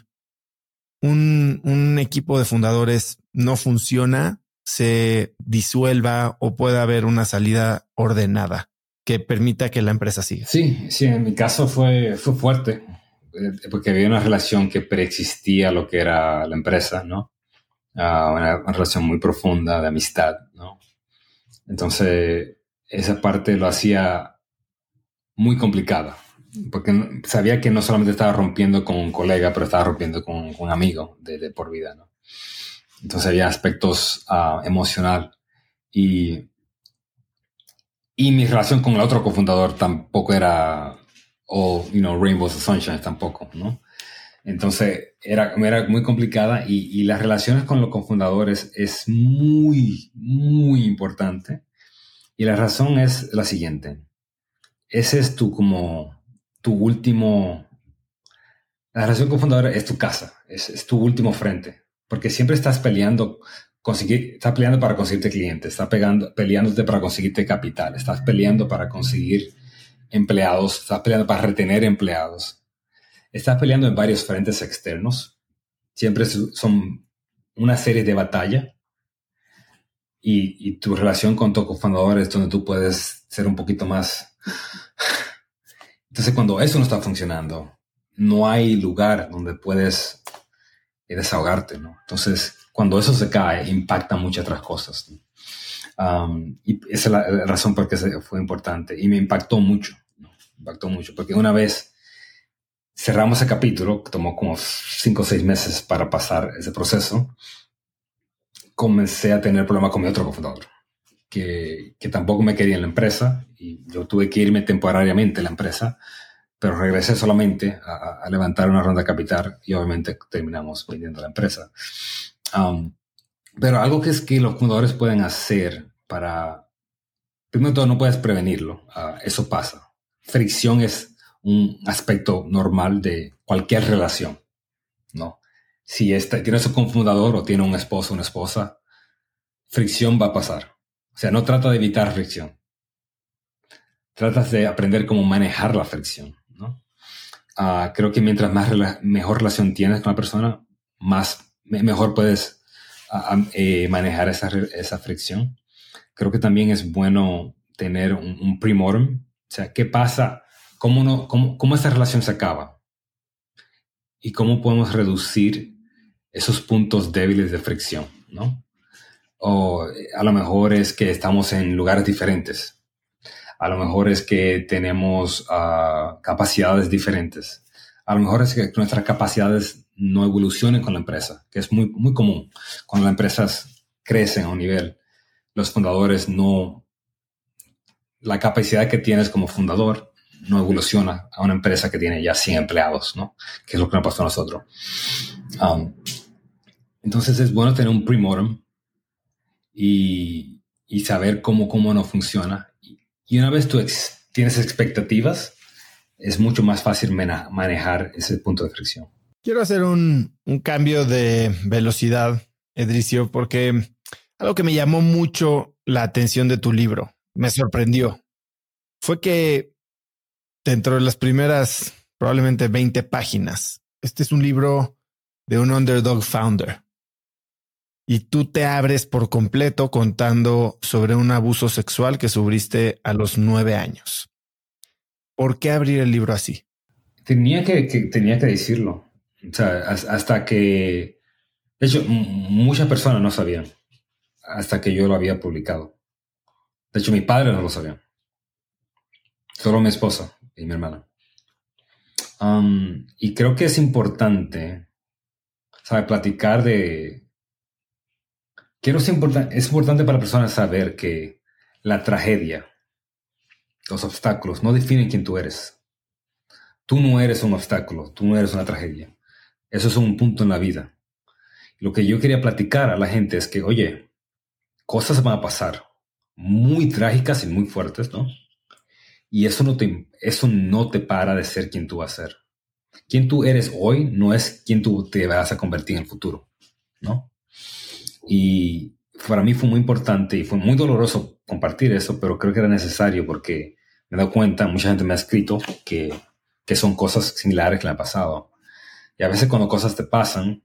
Speaker 1: un, equipo de fundadores no funciona, se disuelva o pueda haber una salida ordenada que permita que la empresa siga.
Speaker 2: Sí, sí, en mi caso fue, fue fuerte, eh, porque había una relación que preexistía lo que era la empresa, ¿no? Ah, una, relación muy profunda de amistad, ¿no? Entonces, esa parte lo hacía muy complicada porque sabía que no solamente estaba rompiendo con un colega, pero estaba rompiendo con, un amigo de, por vida, ¿no? Entonces había aspectos uh, emocional y, y mi relación con el otro cofundador tampoco era, o, you know, Rainbows of Sunshine tampoco, ¿no? Entonces era, era muy complicada y, y las relaciones con los cofundadores es muy, muy importante. Y la razón es la siguiente. Ese es tu como tu último, la relación con fundador es tu casa, es, tu último frente, porque siempre estás peleando, conseguir, estás peleando para conseguirte clientes, estás pegando, peleándote para conseguirte capital, estás peleando para conseguir empleados, estás peleando para retener empleados, estás peleando en varios frentes externos, siempre son una serie de batalla. Y, y tu relación con tu cofundador es donde tú puedes ser un poquito más. Entonces, cuando eso no está funcionando, no hay lugar donde puedes eh, desahogarte, ¿no? Entonces, cuando eso se cae, impacta muchas otras cosas. Um, y esa es la, razón por qué fue importante. Y me impactó mucho, ¿no? impactó mucho, porque una vez cerramos ese capítulo, que tomó como cinco o seis meses para pasar ese proceso, comencé a tener problemas con mi otro cofundador que, que, tampoco me quería en la empresa y yo tuve que irme temporariamente a la empresa, pero regresé solamente a, levantar una ronda de capital y obviamente terminamos vendiendo la empresa. Pero algo que es que los fundadores pueden hacer para, primero todo, no puedes prevenirlo, uh, eso pasa. Fricción es un aspecto normal de cualquier relación, ¿no? Si este, tienes un fundador o tiene un esposo o una esposa, fricción va a pasar o sea, no trata de evitar fricción. Tratas de aprender cómo manejar la fricción. ¿no? Uh, creo que mientras más mejor relación tienes con la persona, más mejor puedes eh, manejar esa, esa, fricción. Creo que también es bueno tener un, un primorum. O sea, ¿qué pasa? ¿Cómo, no, cómo, ¿Cómo esa relación se acaba? ¿Y cómo podemos reducir esos puntos débiles de fricción? ¿no? o a lo mejor es que estamos en lugares diferentes. A lo mejor es que tenemos ah, capacidades diferentes. A lo mejor es que nuestras capacidades no evolucionen con la empresa, que es muy, muy común. Cuando las empresas crecen a un nivel, los fundadores no, la capacidad que tienes como fundador no evoluciona a una empresa que tiene ya 100 empleados, ¿no? Que es lo que nos pasó a nosotros. Um, entonces es bueno tener un primorum y, y saber cómo, cómo no funciona. Y una vez tú tienes expectativas, es mucho más fácil manejar ese punto de fricción.
Speaker 1: Quiero hacer un, un cambio de velocidad Edricio, porque algo que me llamó mucho la atención de tu libro, me sorprendió, fue que dentro de las primeras probablemente 20 páginas, este es un libro de un underdog founder. Y tú te abres por completo contando sobre un abuso sexual que sufriste a los nueve años. ¿Por qué abrir el libro así?
Speaker 2: Tenía que, tenía que decirlo. Hasta que, de hecho, muchas personas no sabían hasta que yo lo había publicado. De hecho, mi padre no lo sabía. Solo mi esposa y mi hermana. Um, y creo que es importante, ¿sabe? Platicar de... Quiero es importante para personas saber que la tragedia, los obstáculos, no definen quién tú eres. Tú no eres un obstáculo, tú no eres una tragedia. Eso es un punto en la vida. Lo que yo quería platicar a la gente es que, oye, cosas van a pasar muy trágicas y muy fuertes, ¿no? Y eso no te, eso no te para de ser quien tú vas a ser. Quien tú eres hoy no es quien tú te vas a convertir en el futuro, ¿no? Y para mí fue muy importante y fue muy doloroso compartir eso, pero creo que era necesario porque me he dado cuenta, mucha gente me ha escrito que, que son cosas similares que le han pasado. Y a veces cuando cosas te pasan,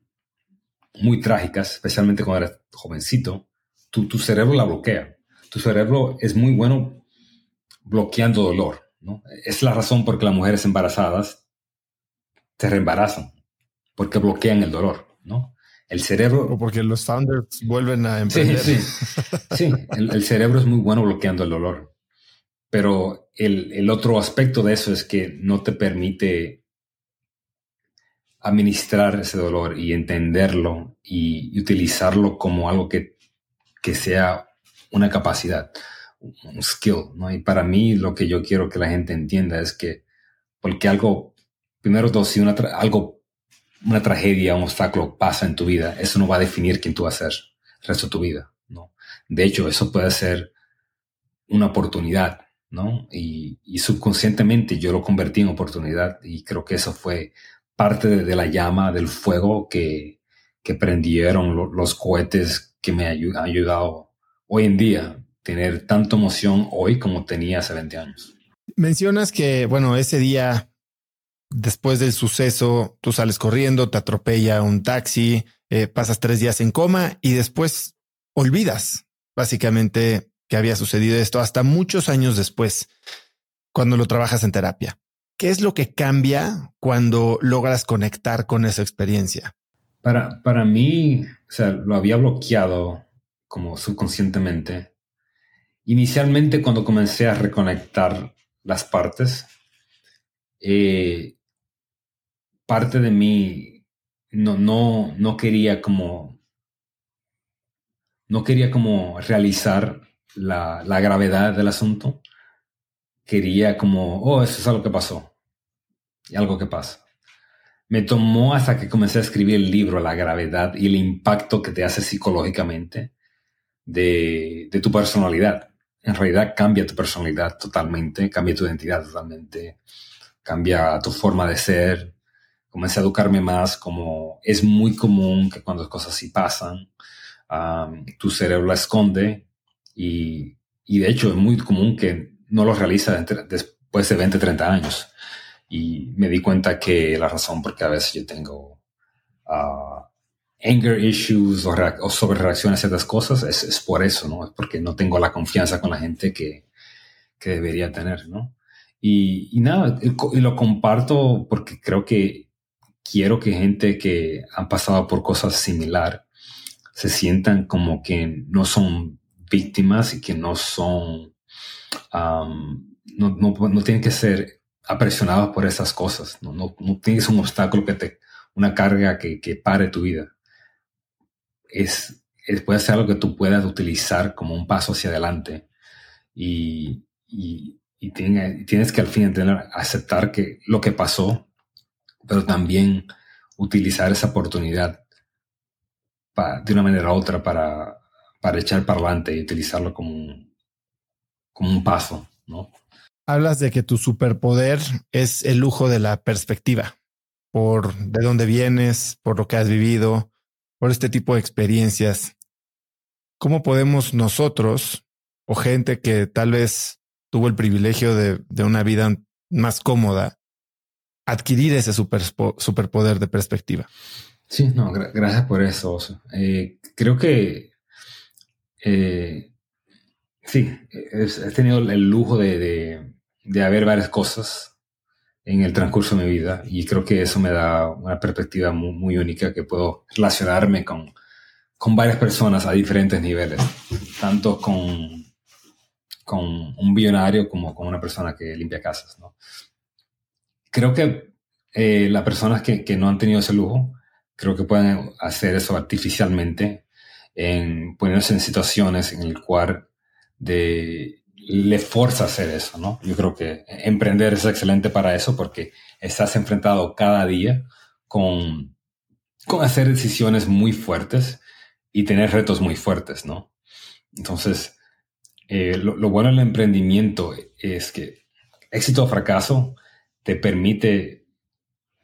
Speaker 2: muy trágicas, especialmente cuando eres jovencito, tu, tu cerebro la bloquea. Tu cerebro es muy bueno bloqueando dolor. ¿no? Es la razón por que las mujeres embarazadas se reembarazan, porque bloquean el dolor. ¿no? El cerebro...
Speaker 1: O porque los founders vuelven a emprender.
Speaker 2: Sí, sí. sí el, el, cerebro es muy bueno bloqueando el dolor. Pero el, el otro aspecto de eso es que no te permite administrar ese dolor y entenderlo y utilizarlo como algo que que sea una capacidad, un skill, ¿no? Y para mí lo que yo quiero que la gente entienda es que porque algo, primero todo, si una algo, una tragedia, un obstáculo pasa en tu vida, eso no va a definir quién tú vas a ser el resto de tu vida, ¿no? De hecho, eso puede ser una oportunidad, ¿no? Y, y subconscientemente yo lo convertí en oportunidad y creo que eso fue parte de, la llama, del fuego que, que prendieron los cohetes que me ha ayudado hoy en día tener tanta emoción hoy como tenía hace 20 años.
Speaker 1: Mencionas que, bueno, ese día, después del suceso, tú sales corriendo, te atropella un taxi, eh, pasas tres días en coma y después olvidas básicamente que había sucedido esto hasta muchos años después, cuando lo trabajas en terapia. ¿Qué es lo que cambia cuando logras conectar con esa experiencia?
Speaker 2: Para, para mí, o sea, lo había bloqueado como subconscientemente. Inicialmente, cuando comencé a reconectar las partes, eh, parte de mí no, no, no quería como no quería como realizar la, la, gravedad del asunto. Quería como, oh, eso es algo que pasó. Y algo que pasa me tomó hasta que comencé a escribir el libro La gravedad y el impacto que te hace psicológicamente de, tu personalidad. En realidad cambia tu personalidad totalmente, cambia tu identidad totalmente, cambia tu forma de ser. Comencé a educarme más como es muy común que cuando cosas así pasan, tu cerebro la esconde y, y, de hecho es muy común que no lo realiza después de 20, 30 años. Y me di cuenta que la razón por qué a veces yo tengo uh, anger issues o, o, sobre reacciones a ciertas cosas es, es, por eso, ¿no? Es porque no tengo la confianza con la gente que, que debería tener, ¿no? Y, y nada, y lo comparto porque creo que quiero que gente que han pasado por cosas similares se sientan como que no son víctimas y que no son, no, no, no tienen que ser apresionados por esas cosas. No, no, no, tienes un obstáculo que te, una carga que, que pare tu vida. Es, es, puede ser algo que tú puedas utilizar como un paso hacia adelante. Y, y, y tienes que al fin entender, aceptar que lo que pasó, pero también utilizar esa oportunidad de una manera u otra para, para echar para adelante y utilizarlo como un, como un paso, ¿no?
Speaker 1: Hablas de que tu superpoder es el lujo de la perspectiva, por de dónde vienes, por lo que has vivido, por este tipo de experiencias, ¿cómo podemos nosotros o gente que tal vez tuvo el privilegio de, una vida más cómoda adquirir ese super, superpoder de perspectiva?
Speaker 2: Sí, no, gracias por eso. Eh, creo que eh, sí, he, tenido el lujo de, de, haber varias cosas en el transcurso de mi vida y creo que eso me da una perspectiva muy, muy única que puedo relacionarme con, con varias personas a diferentes niveles, tanto con, con un billonario como con una persona que limpia casas. ¿no? Creo que eh, las personas que, que, no han tenido ese lujo, creo que pueden hacer eso artificialmente, en ponerse en situaciones en el cual de le fuerza a hacer eso, ¿no? Yo creo que emprender es excelente para eso porque estás enfrentado cada día con, con hacer decisiones muy fuertes y tener retos muy fuertes, ¿no? Entonces, eh, lo, lo, bueno del emprendimiento es que éxito o fracaso te permite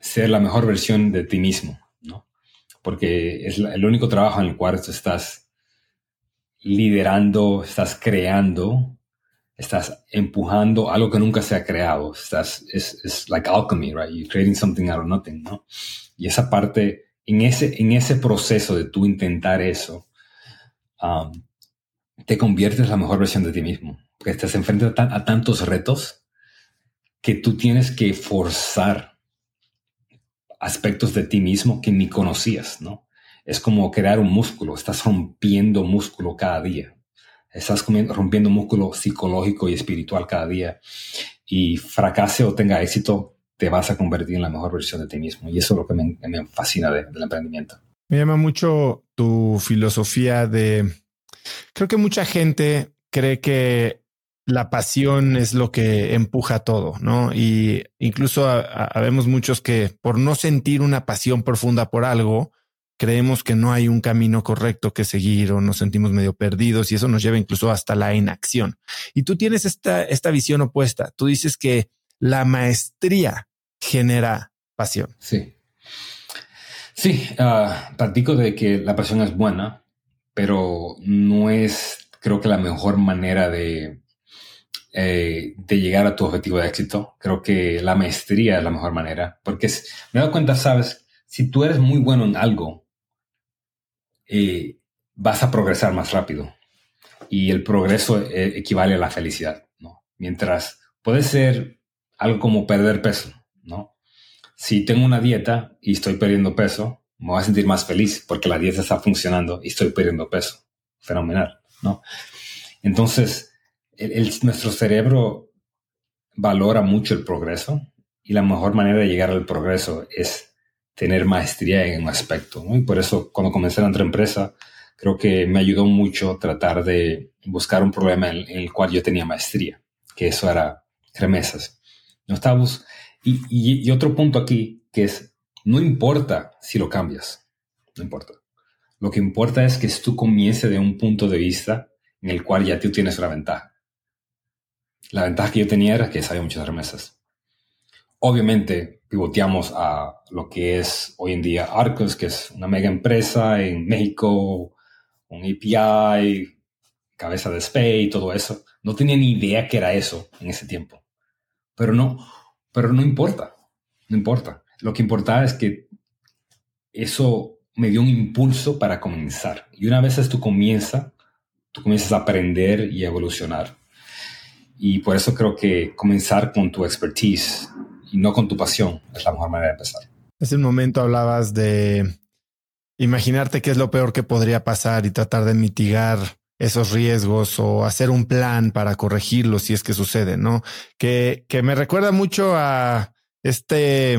Speaker 2: ser la mejor versión de ti mismo, ¿no? Porque es el único trabajo en el cual estás liderando, estás creando estás empujando algo que nunca se ha creado. Estás, es, es like alchemy, right? You're creating something out of nothing, ¿no? Y esa parte, en ese, en ese proceso de tú intentar eso, um, te conviertes en la mejor versión de ti mismo. Porque estás enfrente a, a tantos retos que tú tienes que forzar aspectos de ti mismo que ni conocías, ¿no? Es como crear un músculo, estás rompiendo músculo cada día estás rompiendo músculo psicológico y espiritual cada día y fracase o tenga éxito, te vas a convertir en la mejor versión de ti mismo. Y eso es lo que me, fascina del emprendimiento.
Speaker 1: Me llama mucho tu filosofía de, creo que mucha gente cree que la pasión es lo que empuja todo, ¿no? Y incluso habemos muchos que por no sentir una pasión profunda por algo, creemos que no hay un camino correcto que seguir o nos sentimos medio perdidos y eso nos lleva incluso hasta la inacción. Y tú tienes esta, esta visión opuesta. Tú dices que la maestría genera pasión.
Speaker 2: Sí. Sí, uh, de que la pasión es buena, pero no es, creo que la mejor manera de, eh, de llegar a tu objetivo de éxito. Creo que la maestría es la mejor manera, porque me he cuenta, sabes, si tú eres muy bueno en algo, eh, vas a progresar más rápido. Y el progreso eh, equivale a la felicidad, ¿no? Mientras puede ser algo como perder peso, ¿no? Si tengo una dieta y estoy perdiendo peso, me voy a sentir más feliz porque la dieta está funcionando y estoy perdiendo peso. Fenomenal, ¿no? Entonces, nuestro cerebro valora mucho el progreso y la mejor manera de llegar al progreso es tener maestría en un aspecto. Y por eso cuando comencé la empresa, creo que me ayudó mucho tratar de buscar un problema en, el cual yo tenía maestría, que eso era remesas. No estábamos, y, y, otro punto aquí, que es, no importa si lo cambias, no importa. Lo que importa es que tú comiences de un punto de vista en el cual ya tú tienes una ventaja. La ventaja que yo tenía era que sabía muchas remesas. Obviamente, pivoteamos a lo que es hoy en día Arcos, que es una mega empresa en México, un API, cabeza de SPAY y todo eso. No tenía ni idea que era eso en ese tiempo. Pero no, pero no importa, no importa. Lo que importaba es que eso me dio un impulso para comenzar. Y una vez tú comienzas, tú comienzas a aprender y evolucionar. Y por eso creo que comenzar con tu expertise y no con tu pasión es la mejor manera de empezar.
Speaker 1: Hace un momento hablabas de imaginarte qué es lo peor que podría pasar y tratar de mitigar esos riesgos o hacer un plan para corregirlos si es que sucede, ¿no? Que, que me recuerda mucho a este,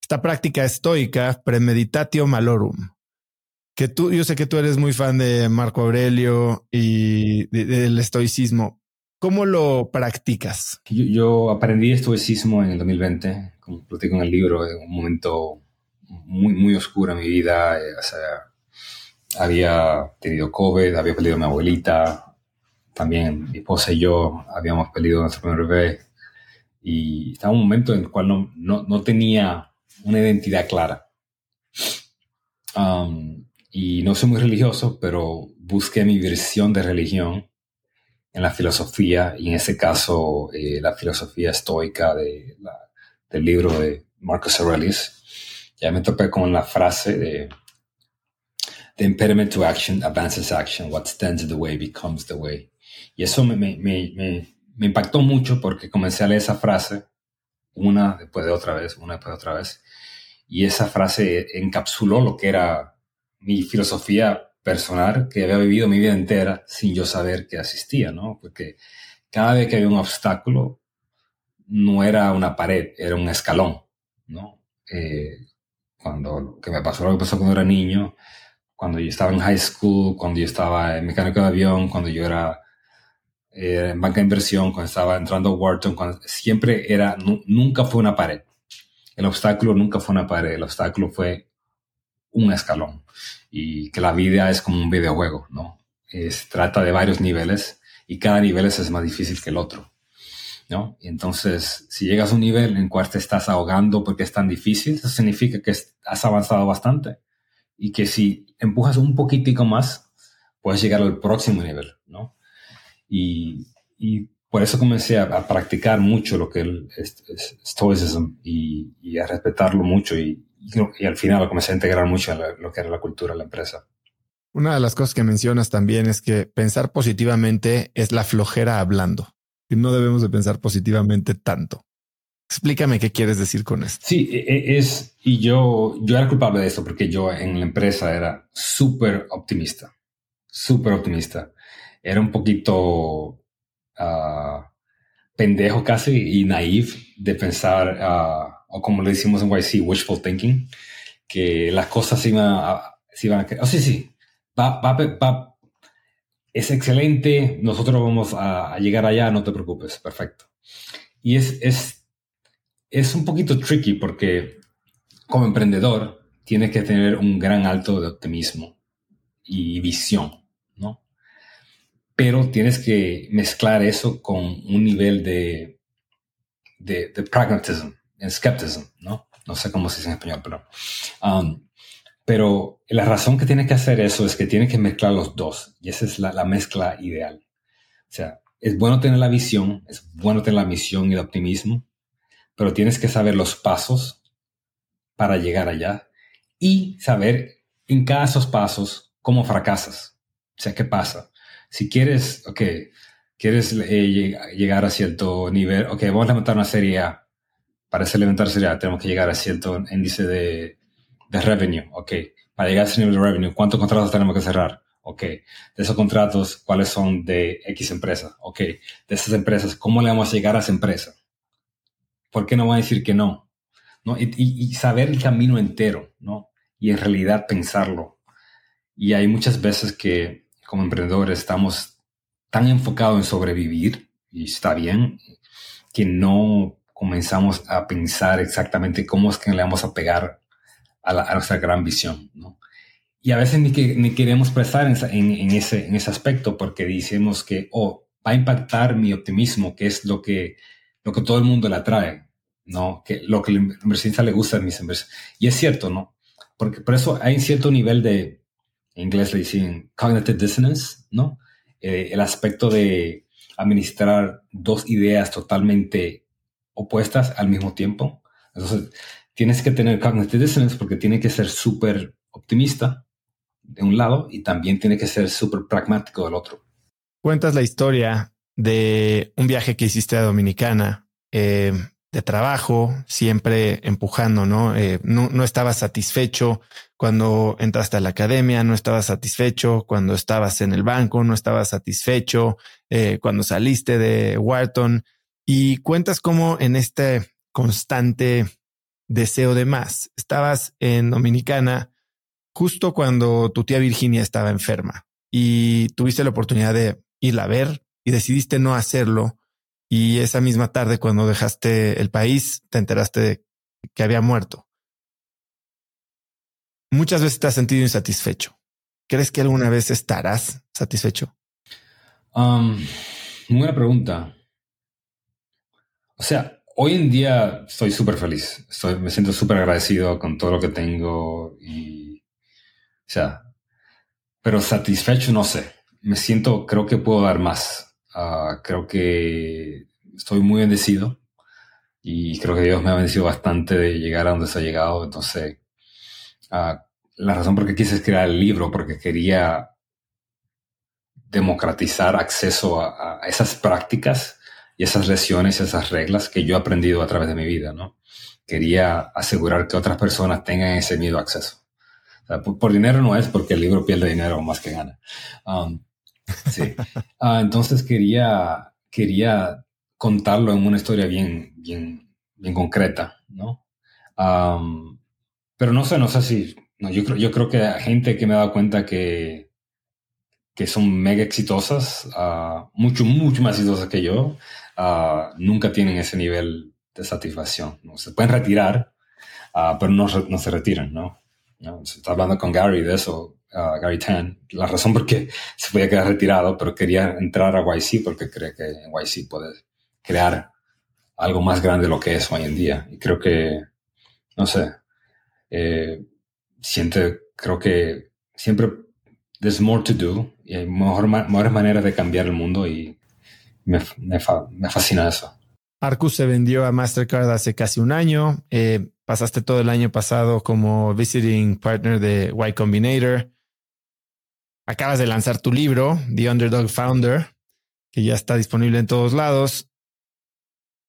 Speaker 1: esta práctica estoica, premeditatio malorum. Que tú, yo sé que tú eres muy fan de Marco Aurelio y del estoicismo. ¿Cómo lo practicas?
Speaker 2: Yo, aprendí estoicismo en el 2020, como platico en el libro, en un momento muy, muy oscuro en mi vida. Eh, o sea, había tenido COVID, había perdido a mi abuelita, también mi esposa y yo habíamos perdido a nuestro primer bebé. Y estaba un momento en el cual no, no, no tenía una identidad clara. Um, Y no soy muy religioso, pero busqué mi versión de religión en la filosofía y en ese caso eh, la filosofía estoica de del libro de Marcus Aurelius. Ya me topé con la frase de The impediment to action advances action. What stands in the way becomes the way. Y eso me, me, me, me impactó mucho porque comencé a leer esa frase una después de otra vez, una después de otra vez. Y esa frase encapsuló lo que era mi filosofía personal que había vivido mi vida entera sin yo saber que asistía, ¿no? Porque cada vez que había un obstáculo, no era una pared, era un escalón, ¿no? Eh, cuando lo que me pasó lo que pasó cuando era niño, cuando yo estaba en high school, cuando yo estaba en mecánico de avión, cuando yo era eh, en banca de inversión, cuando estaba entrando a Wharton, cuando, siempre era, nunca fue una pared. El obstáculo nunca fue una pared, el obstáculo fue un escalón y que la vida es como un videojuego, ¿no? Se trata de varios niveles y cada nivel es más difícil que el otro, ¿no? Entonces, si llegas a un nivel en cual te estás ahogando porque es tan difícil, eso significa que has avanzado bastante y que si empujas un poquitico más, puedes llegar al próximo nivel, ¿no? Y, por eso comencé a, practicar mucho lo que es, es stoicism y, a respetarlo mucho y, y al final lo comencé a integrar mucho en lo que era la cultura de la empresa.
Speaker 1: Una de las cosas que mencionas también es que pensar positivamente es la flojera hablando y no debemos de pensar positivamente tanto. Explícame qué quieres decir con esto.
Speaker 2: Sí, e, e, es, y yo, yo era culpable de esto porque yo en la empresa era súper optimista, súper optimista. Era un poquito uh, pendejo casi y naive de pensar uh, o como le decimos en YC, wishful thinking, que las cosas se iban a... Se a oh, sí, sí, va, va, es excelente, nosotros vamos a, llegar allá, no te preocupes, perfecto. Y es, es, es un poquito tricky porque como emprendedor tienes que tener un gran alto de optimismo y visión, ¿no? Pero tienes que mezclar eso con un nivel de, de, de pragmatism, skepticism, ¿no? No sé cómo se dice en español, pero... Um, pero la razón que tiene que hacer eso es que tiene que mezclar los dos y esa es la, la, mezcla ideal. O sea, es bueno tener la visión, es bueno tener la misión y el optimismo, pero tienes que saber los pasos para llegar allá y saber en cada esos pasos cómo fracasas. O sea, ¿qué pasa? Si quieres, ok, quieres eh, llegar a cierto nivel, ok, vamos a levantar una serie A para ese elemental sería, tenemos que llegar a cierto índice de, de revenue, ok. Para llegar a ese nivel de revenue, ¿cuántos contratos tenemos que cerrar? Ok. De esos contratos, ¿cuáles son de X empresa? Ok. De esas empresas, ¿cómo le vamos a llegar a esa empresa? ¿Por qué no va a decir que no? ¿No? Y, y, saber el camino entero, ¿no? Y en realidad pensarlo. Y hay muchas veces que como emprendedores estamos tan enfocados en sobrevivir, y está bien, que no comenzamos a pensar exactamente cómo es que le vamos a pegar a, nuestra gran visión, ¿no? Y a veces ni, que, ni queremos prestar en, ese, en ese aspecto porque decimos que, oh, va a impactar mi optimismo, que es lo que, lo que todo el mundo le atrae, ¿no? Que lo que al inversionista le gusta a mis inversiones. Y es cierto, ¿no? Porque por eso hay un cierto nivel de, en inglés le dicen cognitive dissonance, ¿no? Eh, el aspecto de administrar dos ideas totalmente opuestas al mismo tiempo. Entonces, tienes que tener cognitive dissonance porque tiene que ser súper optimista de un lado y también tiene que ser súper pragmático del otro.
Speaker 1: Cuentas la historia de un viaje que hiciste a Dominicana, eh, de trabajo, siempre empujando, ¿no? Eh, ¿no? No estabas satisfecho cuando entraste a la academia, no estabas satisfecho cuando estabas en el banco, no estabas satisfecho eh, cuando saliste de Wharton y cuentas cómo en este constante deseo de más, estabas en Dominicana justo cuando tu tía Virginia estaba enferma y tuviste la oportunidad de irla a ver y decidiste no hacerlo. Y esa misma tarde, cuando dejaste el país, te enteraste de que había muerto. Muchas veces te has sentido insatisfecho. ¿Crees que alguna vez estarás satisfecho?
Speaker 2: Um, buena pregunta. O sea, hoy en día estoy súper feliz. Me siento súper agradecido con todo lo que tengo y, o sea, pero satisfecho no sé. Me siento, creo que puedo dar más. Ah, creo que estoy muy bendecido y creo que Dios me ha bendecido bastante de llegar a donde se ha llegado. Entonces, uh, la razón por qué quise crear el libro, porque quería democratizar acceso a, esas prácticas y esas lesiones, esas reglas que yo he aprendido a través de mi vida, ¿no? Quería asegurar que otras personas tengan ese mismo acceso. O sea, por, por, dinero no es porque el libro pierde dinero más que gana. Um, sí. Uh, entonces quería, quería contarlo en una historia bien, bien, bien concreta, ¿no? Um, pero no sé, no sé si, no, yo, creo, yo creo que hay gente que me ha dado cuenta que, que son mega exitosas, uh, mucho, mucho más exitosas que yo, uh, nunca tienen ese nivel de satisfacción. ¿no? Se pueden retirar, uh, pero no, no, se retiran, ¿no? ¿no? Se está hablando con Gary de eso, Gary Tan, la razón por qué se podía quedar retirado, pero quería entrar a YC porque cree que en YC puede crear algo más grande de lo que es hoy en día. Y creo que, no sé, eh, siente, creo que siempre there's more to do y hay mejor, mejores maneras de cambiar el mundo y me, me, me, fascina eso.
Speaker 1: Arcus se vendió a Mastercard hace casi un año. Eh, pasaste todo el año pasado como visiting partner de Y Combinator. Acabas de lanzar tu libro, The Underdog Founder, que ya está disponible en todos lados.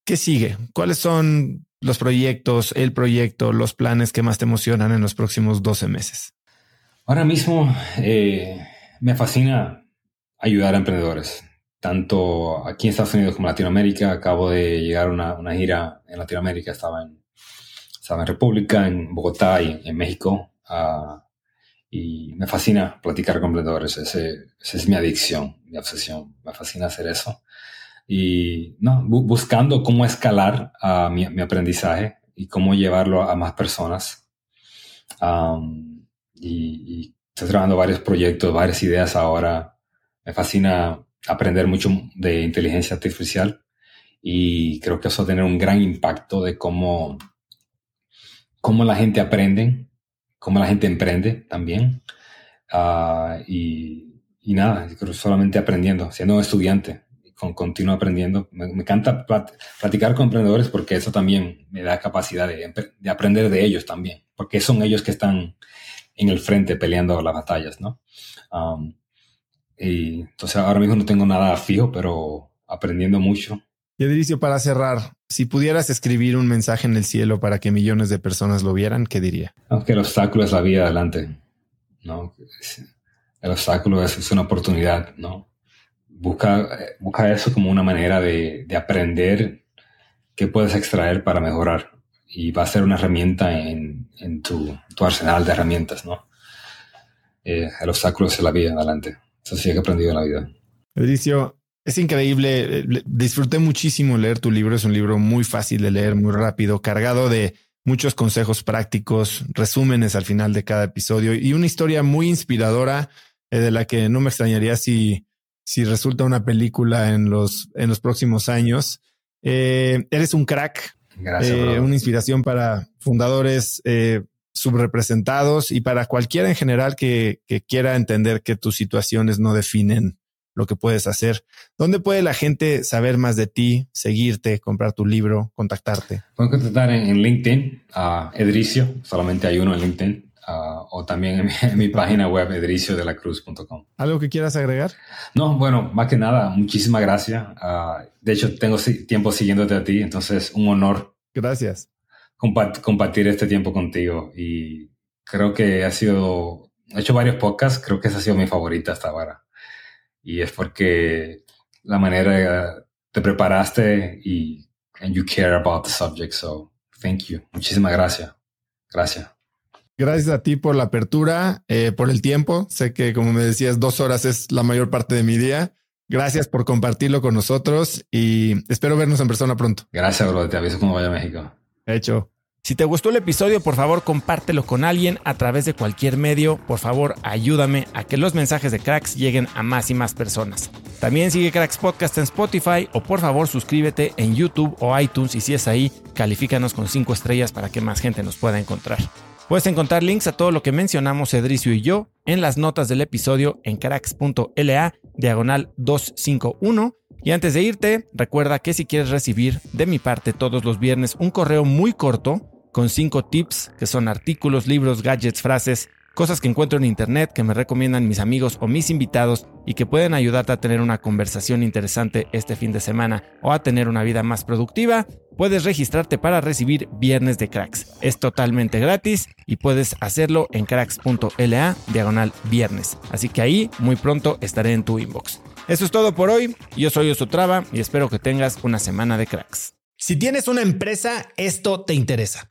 Speaker 1: ¿Qué sigue? ¿Cuáles son los proyectos, el proyecto, los planes que más te emocionan en los próximos 12 meses?
Speaker 2: Ahora mismo eh, me fascina ayudar a emprendedores, tanto aquí en Estados Unidos como en Latinoamérica. Acabo de llegar a una, una gira en Latinoamérica, estaba en, estaba en República, en Bogotá y en México. Uh, y me fascina platicar con emprendedores, ese, esa es mi adicción, mi obsesión, me fascina hacer eso y no, bu buscando cómo escalar uh, mi, mi, aprendizaje y cómo llevarlo a más personas. Um, y, y, estoy trabajando varios proyectos, varias ideas ahora. Me fascina aprender mucho de inteligencia artificial y creo que eso va a tener un gran impacto de cómo, cómo la gente aprende, cómo la gente emprende también. Uh, y, y nada, solamente aprendiendo, siendo estudiante con, continuo aprendiendo. Me, me, encanta platicar con emprendedores porque eso también me da capacidad de, de, aprender de ellos también, porque son ellos que están en el frente peleando las batallas, ¿no? Y entonces ahora mismo no tengo nada fijo, pero aprendiendo mucho.
Speaker 1: Y Edricio, para cerrar, si pudieras escribir un mensaje en el cielo para que millones de personas lo vieran, ¿qué diría?
Speaker 2: Aunque el obstáculo es la vida adelante, ¿no? El obstáculo es, es una oportunidad, ¿no? busca, busca eso como una manera de, de, aprender qué puedes extraer para mejorar. Y va a ser una herramienta en, en tu, tu, arsenal de herramientas, ¿no? Eh, el obstáculo es la vida adelante. Eso sí que he aprendido en la vida.
Speaker 1: Edicio, es increíble. Disfruté muchísimo leer tu libro. Es un libro muy fácil de leer, muy rápido, cargado de muchos consejos prácticos, resúmenes al final de cada episodio y una historia muy inspiradora eh, de la que no me extrañaría si si resulta una película en los, en los próximos años. Eh, eres un crack,
Speaker 2: Gracias, eh,
Speaker 1: una inspiración para fundadores eh, subrepresentados y para cualquiera en general que, que, quiera entender que tus situaciones no definen lo que puedes hacer. ¿Dónde puede la gente saber más de ti, seguirte, comprar tu libro, contactarte?
Speaker 2: Pueden contactar en, en LinkedIn a Edricio, solamente hay uno en LinkedIn, Uh, o también en mi, en mi página web edriciodelacruz.com.
Speaker 1: ¿Algo que quieras agregar?
Speaker 2: No, bueno, más que nada, muchísimas gracias. Uh, de hecho, tengo tiempo siguiéndote a ti, entonces un honor.
Speaker 1: Gracias.
Speaker 2: Compa compartir este tiempo contigo y creo que ha sido, he hecho varios podcasts, creo que esa ha sido mi favorita hasta ahora. Y es porque la manera te preparaste y and you care about the subject, so thank you. Muchísimas gracias. Gracias.
Speaker 1: Gracias a ti por la apertura, eh, por el tiempo. Sé que, como me decías, dos horas es la mayor parte de mi día. Gracias por compartirlo con nosotros y espero vernos en persona pronto.
Speaker 2: Gracias, bro. Te aviso cómo vaya a México.
Speaker 1: Hecho. Si te gustó el episodio, por favor, compártelo con alguien a través de cualquier medio. Por favor, ayúdame a que los mensajes de Cracks lleguen a más y más personas. También sigue Cracks Podcast en Spotify o por favor suscríbete en YouTube o iTunes y si es ahí, califícanos con cinco estrellas para que más gente nos pueda encontrar. Puedes encontrar links a todo lo que mencionamos Edricio y yo en las notas del episodio en cracks.la diagonal 251. Y antes de irte, recuerda que si quieres recibir de mi parte todos los viernes un correo muy corto con 5 tips que son artículos, libros, gadgets, frases, cosas que encuentro en internet que me recomiendan mis amigos o mis invitados y que pueden ayudarte a tener una conversación interesante este fin de semana o a tener una vida más productiva, puedes registrarte para recibir Viernes de Cracks. Es totalmente gratis y puedes hacerlo en cracks.la diagonal viernes. Así que ahí muy pronto estaré en tu inbox. Eso es todo por hoy. Yo soy Osotrava y espero que tengas una semana de cracks. Si tienes una empresa, esto te interesa.